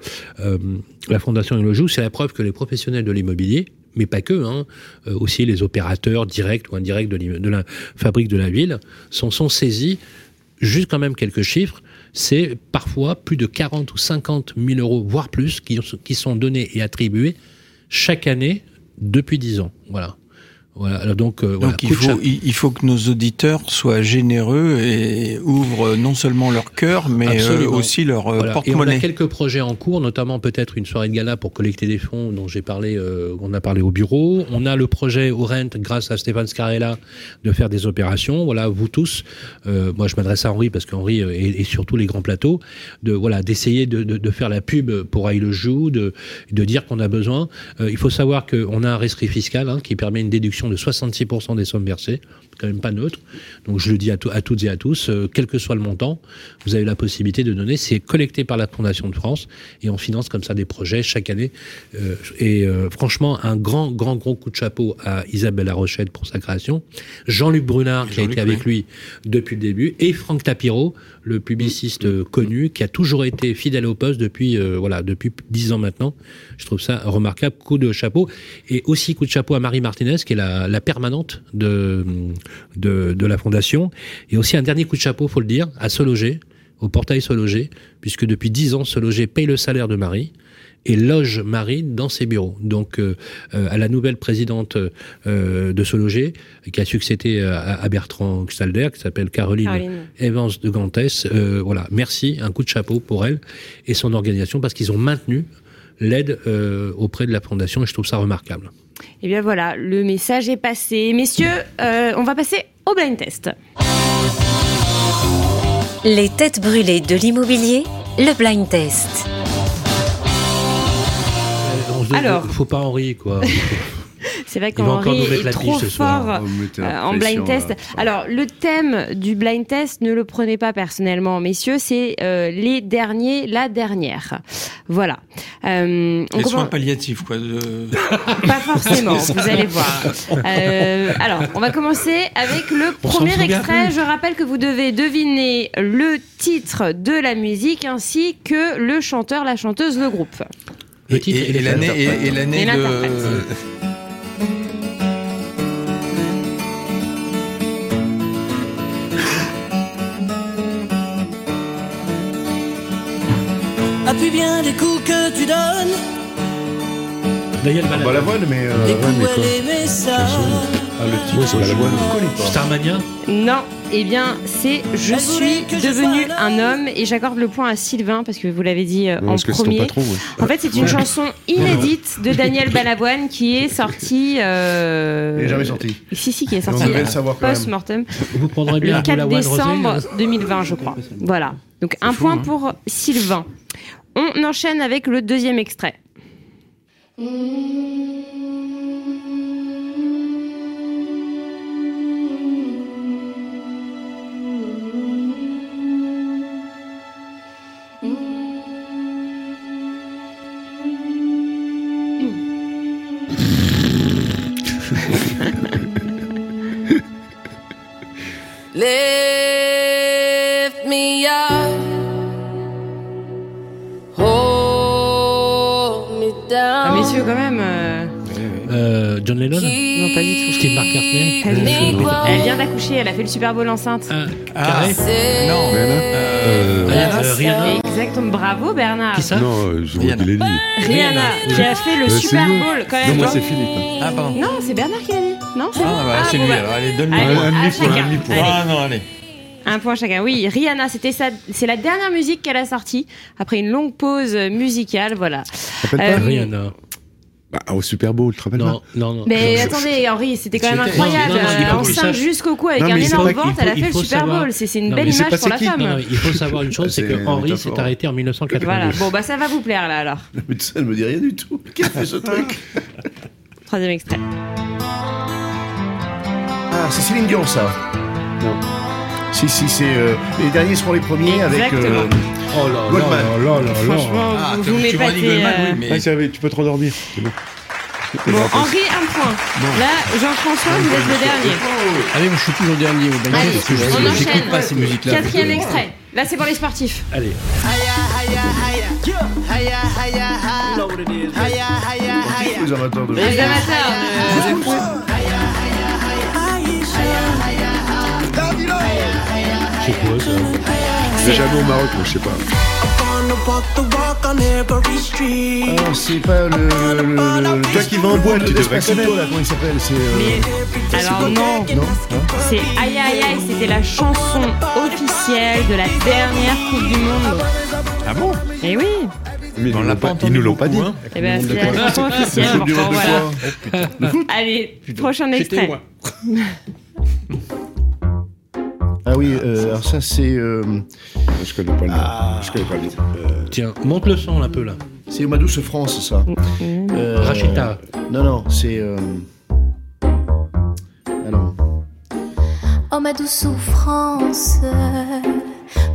la Fondation Elojou, c'est la preuve que les professionnels de l'immobilier mais pas que, hein, euh, aussi les opérateurs directs ou indirects de, la fabrique de la ville sont, sont saisis. Juste quand même quelques chiffres, c'est parfois plus de 40 ou 50 000 euros, voire plus, qui, ont- qui sont donnés et attribués chaque année depuis 10 ans. Voilà. Voilà. Alors donc, euh, voilà, Donc il coup de faut, il, il faut que nos auditeurs soient généreux et ouvrent non seulement leur cœur, mais euh, aussi leur euh, Voilà. Et on a porte-monnaie. quelques projets en cours, notamment peut-être une soirée de gala pour collecter des fonds dont j'ai parlé, euh, on a parlé au bureau. On a le projet au Rent, grâce à Stéphane Scarella, de faire des opérations. Voilà, vous tous, euh, moi je m'adresse à Henri parce qu'Henri est, est sur tous les grands plateaux, de voilà d'essayer de, de, de faire la pub pour Aïe le joue, de, de dire qu'on a besoin. Il faut savoir qu'on a un rescrit fiscal hein, qui permet une déduction de 66% des sommes versées, quand même pas neutre. Donc je le dis à, tout- à toutes et à tous, euh, quel que soit le montant, vous avez la possibilité de donner. C'est collecté par la Fondation de France et on finance comme ça des projets chaque année. Euh, et euh, franchement, un grand, grand, gros coup de chapeau à Isabelle Larochette pour sa création, Jean-Luc Brunard qui a été avec lui depuis le début et Franck Tapiro, le publiciste connu qui a toujours été fidèle au poste depuis voilà depuis dix ans maintenant. Je trouve ça remarquable, coup de chapeau et aussi coup de chapeau à Marie Martinez qui est la, la permanente de, de de la fondation et aussi un dernier coup de chapeau, faut le dire, à Sologer, au portail Sologer, puisque depuis dix ans Sologer paye le salaire de Marie et loge Marie dans ses bureaux. Donc, euh, euh, à la nouvelle présidente euh, de Sologer, qui a succédé à, à Bertrand Xalder, qui s'appelle Caroline, Caroline. Evans de Gantès, voilà, merci, un coup de chapeau pour elle et son organisation, parce qu'ils ont maintenu l'aide euh, auprès de la fondation, et je trouve ça remarquable. Et bien voilà, le message est passé. Messieurs, euh, on va passer au blind test. Les têtes brûlées de l'immobilier, le blind test. Euh, on se dit, Alors. faut pas Henri, quoi. C'est vrai qu'Henri est la trop pige ce soir. fort la euh, en blind test. là. Alors, le thème du blind test, ne le prenez pas personnellement, messieurs, c'est euh, les derniers, la dernière. Voilà. Euh, on Les soins commence- palliatifs, quoi. de- Pas forcément, vous allez voir. Euh, alors, on va commencer avec le On premier extrait. Je rappelle que vous devez deviner le titre de la musique ainsi que le chanteur, la chanteuse, le groupe. Le Et, titre et- et l'année de. Appuie bien les coups que tu donnes. Daniel Balavoine. Balavoine, mais. euh, Ouais, mais quoi Ah, le titre, c'est Balavoine. Starmania Non, eh bien, c'est Je suis devenu un homme et j'accorde le point à Sylvain parce que vous l'avez dit euh, Non, en premier. patron, ouais. En fait, c'est une chanson inédite de Daniel Balavoine qui est sortie. euh, jamais sorti. Si, si, qui est sortie le même. post-mortem. Vous prendrez Le bien 4 Boulawan décembre Rosé 2020, je crois. Voilà. Donc un point pour Sylvain. On enchaîne avec le deuxième extrait. Quand même. euh, Euh, John Lennon Non, pas du tout. Steve McCartney Elle, Euh, elle vient d'accoucher, elle a fait le Super Bowl enceinte. Ah, Ah, Carré non. Euh, Rihanna, euh, Rihanna Exactement, bravo Bernard. Qui ça Non, je vois Rihanna. qu'il est dit. Rihanna, qui a fait le Euh, Super. Bowl quand Non, même. moi non c'est Philippe. Ah, pardon. Non, c'est Bernard qui l'a dit. Non, c'est Ah, vous voilà, c'est bon, lui. bah. Alors, allez, donne-lui un demi-point. Ah, non, allez. Un point chacun. Oui, Rihanna, c'était ça. C'est la dernière musique qu'elle a sortie après une longue pause musicale. Voilà. Euh, pas Rihanna. Bah, Au Super Bowl, tu te rappelles Non, pas non, non. Mais Non, attendez, Henri, c'était quand même incroyable. Non, que enceinte jusqu'au cou avec Non, un énorme ventre, elle a fait le Super savoir. Bowl. C'est c'est une Non, belle image pour la femme. Non, non, il faut savoir une chose, c'est que Henri s'est arrêté en 1992. Voilà. Bon, bah ça va vous plaire là alors. Mais ça ne me dit rien du tout. Qui a fait ce truc Troisième extrait. Ah, c'est Céline Dion, ça. Non. Si, si, c'est. euh, les derniers seront les premiers avec. Euh, Oh là là Goldman. là là. Franchement, Ah, vous, m'épatez. Goldman, euh, oui, mais- Ah, tu peux te rendormir. C'est bon. Bon, Henri, un point. Là, Jean-François, vous êtes le dernier. Oui, moi, je suis toujours dernier au banquet Allez, parce que je- on j'écoute enchaîne. pas ces musiques-là. Quatrième extrait. Là, c'est pour les sportifs. Allez. les amateurs de. Les amateurs C'est quoi ça J'ai jamais au Maroc, moi, je sais pas. Ah, c'est pas le. le, le, le Toi qui vas en boîte, tu devrais connaître. là, comment il s'appelle C'est. euh, Mais alors non, Non c'est Aïe Aïe Aïe, c'était la chanson officielle de la dernière Coupe du Monde. Ah bon? Et oui, Mais ils On nous l'a l'ont pas ils nous l'ont beaucoup, pas dit. hein. et ben c'est la chanson officielle. Voilà. Allez, prochain extrait. Ah oui, euh, alors ça, c'est. euh, Je connais pas le nom. Je connais pas le nom. Euh, Tiens, monte le son un peu là. c'est Ma douce France, ça. Euh, Racheta. Non, non, c'est. euh, Ah non. Oh ma douce souffrance,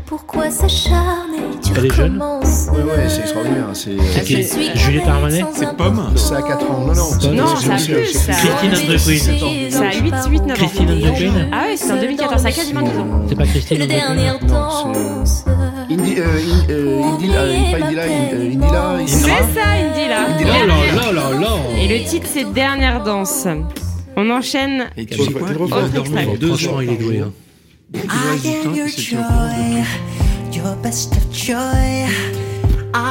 pourquoi s'acharner Tu Elle est jeune recommences. Ouais, ouais, c'est extraordinaire. C'est. euh, Ah, Juliette Armanet C'est Pomme Ça a 4 ans. Non, non. c'est- Non, c'est- ça a c'est- plus. Christine and the Queen. Ça a 8, 8, 9 ans. Christine and the Queen Ah oui, c'est en 2014, ça a quasiment 10 ans. C'est pas Christine Le and the Queen dernier danse. Indi, euh, euh, Indila, euh, pas Indila, euh, Indila, C'est ça, là. Oh là là là là Et le titre, c'est Dernière danse. On enchaîne. Et tu Autre- sais quoi autre Il va extrait. Franchement, il est doué. hein.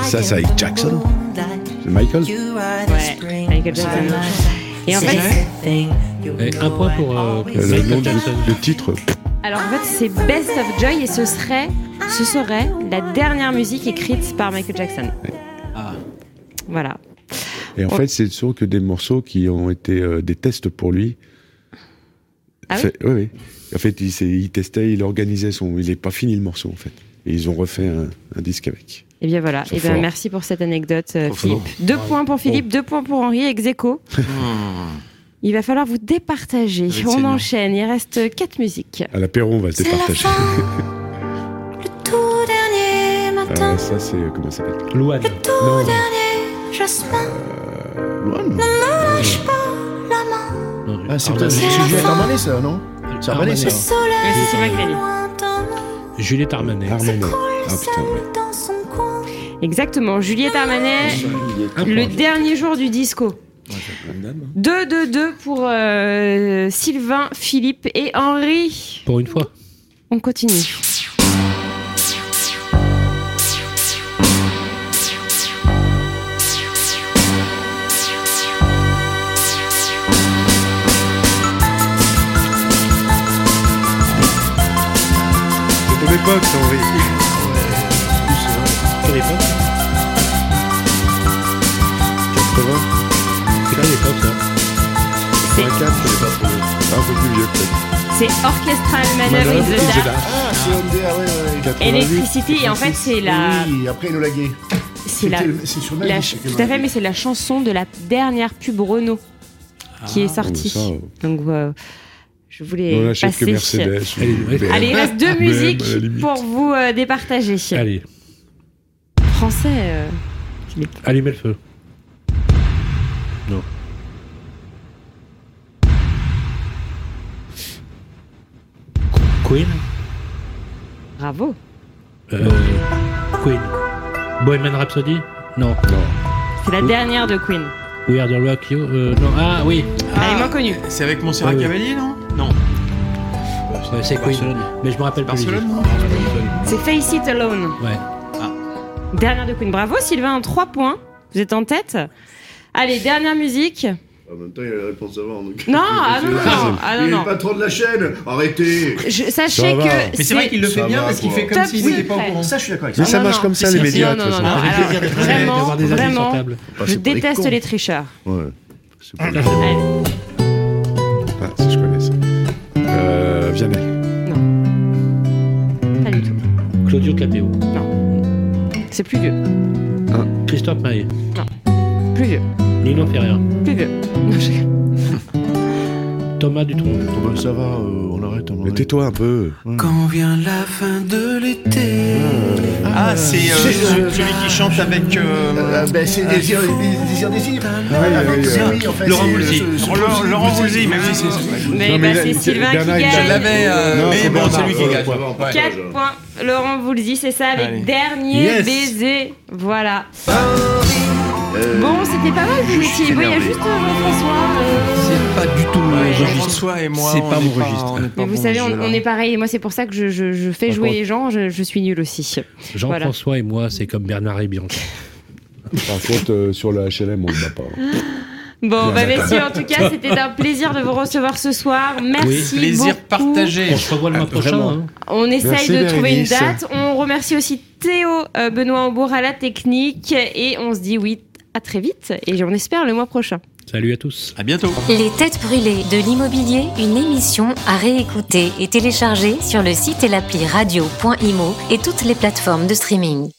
Ça, c'est avec Jackson. C'est Michael. Ouais, Michael Jackson. Et en fait, Et un point pour euh, Le, nom du- le titre. alors en fait, c'est Best of Joy et ce serait, ce serait la dernière musique écrite par Michael Jackson. Ah. Voilà. Et en Oh. fait, c'est sont que des morceaux qui ont été euh, des tests pour lui. Ah oui, oui. En fait, il, testait, il organisait son. Il n'est pas fini le morceau, en fait. Et ils ont refait un, un disque avec. Et bien voilà. Et bien fort. merci pour cette anecdote, euh, Philippe. fort. Deux points pour Philippe, deux points pour Henri, ex aequo. Il va falloir vous départager. On enchaîne. Il reste quatre musiques. À l'apéro, on va se départager. Le tout dernier matin. Ah, ça, c'est. Comment ça s'appelle? Louane. Non. Dernier jasmin. Luan Lâche pas la main. Ah, c'est Armanet. peut-être c'est la Juliette fin. Armanet, ça, non? C'est Armanet, ça c'est lointain Juliette Armanet. Armanet. coule Ah, putain, seul ouais. dans son coin. Exactement. Juliette Armanet, le dernier jour du disco. 2 2 2 pour euh, Sylvain, Philippe et Henri. Pour une fois. On continue. L'époque, ça, Henri. Quelle époque 80, C'est quelle époque ça 84, je l'ai pas trouvé. Un peu plus vieux peut-être. C'est Orchestral Manœuvre in the Dark. Ah, c'est MDA, ouais, ouais. 88. Electricity, et en fait, c'est la. Oui, après il nous l'a gay. C'est la, C'est sur la- tout à fait, mais c'est la chanson de la dernière pub Renault qui est sortie. ça. Donc, euh, je voulais On que passer. Mercedes. ou Allez, BM. Allez, il reste deux musiques pour vous euh, départager. Allez, Français. euh, allumez le feu. Non. Queen Bravo. euh, Queen. Bohemian Rhapsody Non. C'est la dernière de Queen. We Are the Rock You euh, Non. Ah oui, Elle est moins connue. C'est avec Montserrat Oui, oui. Cavalier, non Non? Ouais, c'est Queen. Mais je me rappelle pas. Barcelone, C'est Face It Alone. Ouais. Dernière de Queen. Bravo, Sylvain, 3 points. Vous êtes en tête. Allez, dernière musique. En même temps, il y a la réponse avant. Donc... Non, ah non, non, ah non, Il est non. le patron de la chaîne. Arrêtez. Je, sachez Ça que Mais c'est vrai qu'il le fait Ça bien va, parce qu'il fait comme s'il n'était pas au courant. Ça, je suis d'accord avec Mais ça. ça non, marche non. comme ça, les médias. non, non, non, Alors, vraiment, d'avoir des avis vraiment, je pour des déteste les tricheurs. Ouais. C'est pas- Euh, Vianney. Pas du tout. Claudio Capéo. C'est plus vieux. Christophe Maé. Plus vieux. Nino Ferrer. Plus vieux. Non, je- Thomas Dutronc. Bah, ça va, euh, on arrête. On Mais arrête. tais-toi un peu. Quand vient la fin de l'été. Ah, c'est euh, c'est, celui, euh, celui qui chante avec. euh, Euh, ben, c'est Désir, Désir, Désir. euh, Laurent Voulzy. euh, Laurent- Voulzy, mais oui, c'est ça. Mais bah, c'est là, Sylvain qui gagne. euh, mais bon, c'est lui qui gagne. ouais, Ouais. 4 points. Laurent Voulzy, c'est ça, avec dernier baiser. Voilà. Euh, Bon, c'était pas mal, étiez. Bon, il y a juste euh, Jean-François. euh, C'est pas du tout mon Ouais, registre. Jean-François et moi, C'est pas mon registre. Mais vous savez, on, est pareil. Et moi, c'est pour ça que je, je- je fais Par jouer contre- les gens. Je, je suis nulle aussi. Jean-François et moi, c'est comme Bernard et Bianca. Par contre, euh, sur le HLM, on ne bat pas. Bon, bah, messieurs, en tout cas, c'était un plaisir de vous recevoir ce soir. Merci. Plaisir beaucoup. partagé. On se revoit le mois prochain. vraiment. hein. On essaye Merci, de trouver une date. On remercie aussi Théo euh, Benoît Aubourg à la technique. Et on se dit oui, à très vite. Et on espère le mois prochain. Salut à tous. À bientôt. Les têtes brûlées de l'immobilier, une émission à réécouter et télécharger sur le site et l'appli radio.imo et toutes les plateformes de streaming.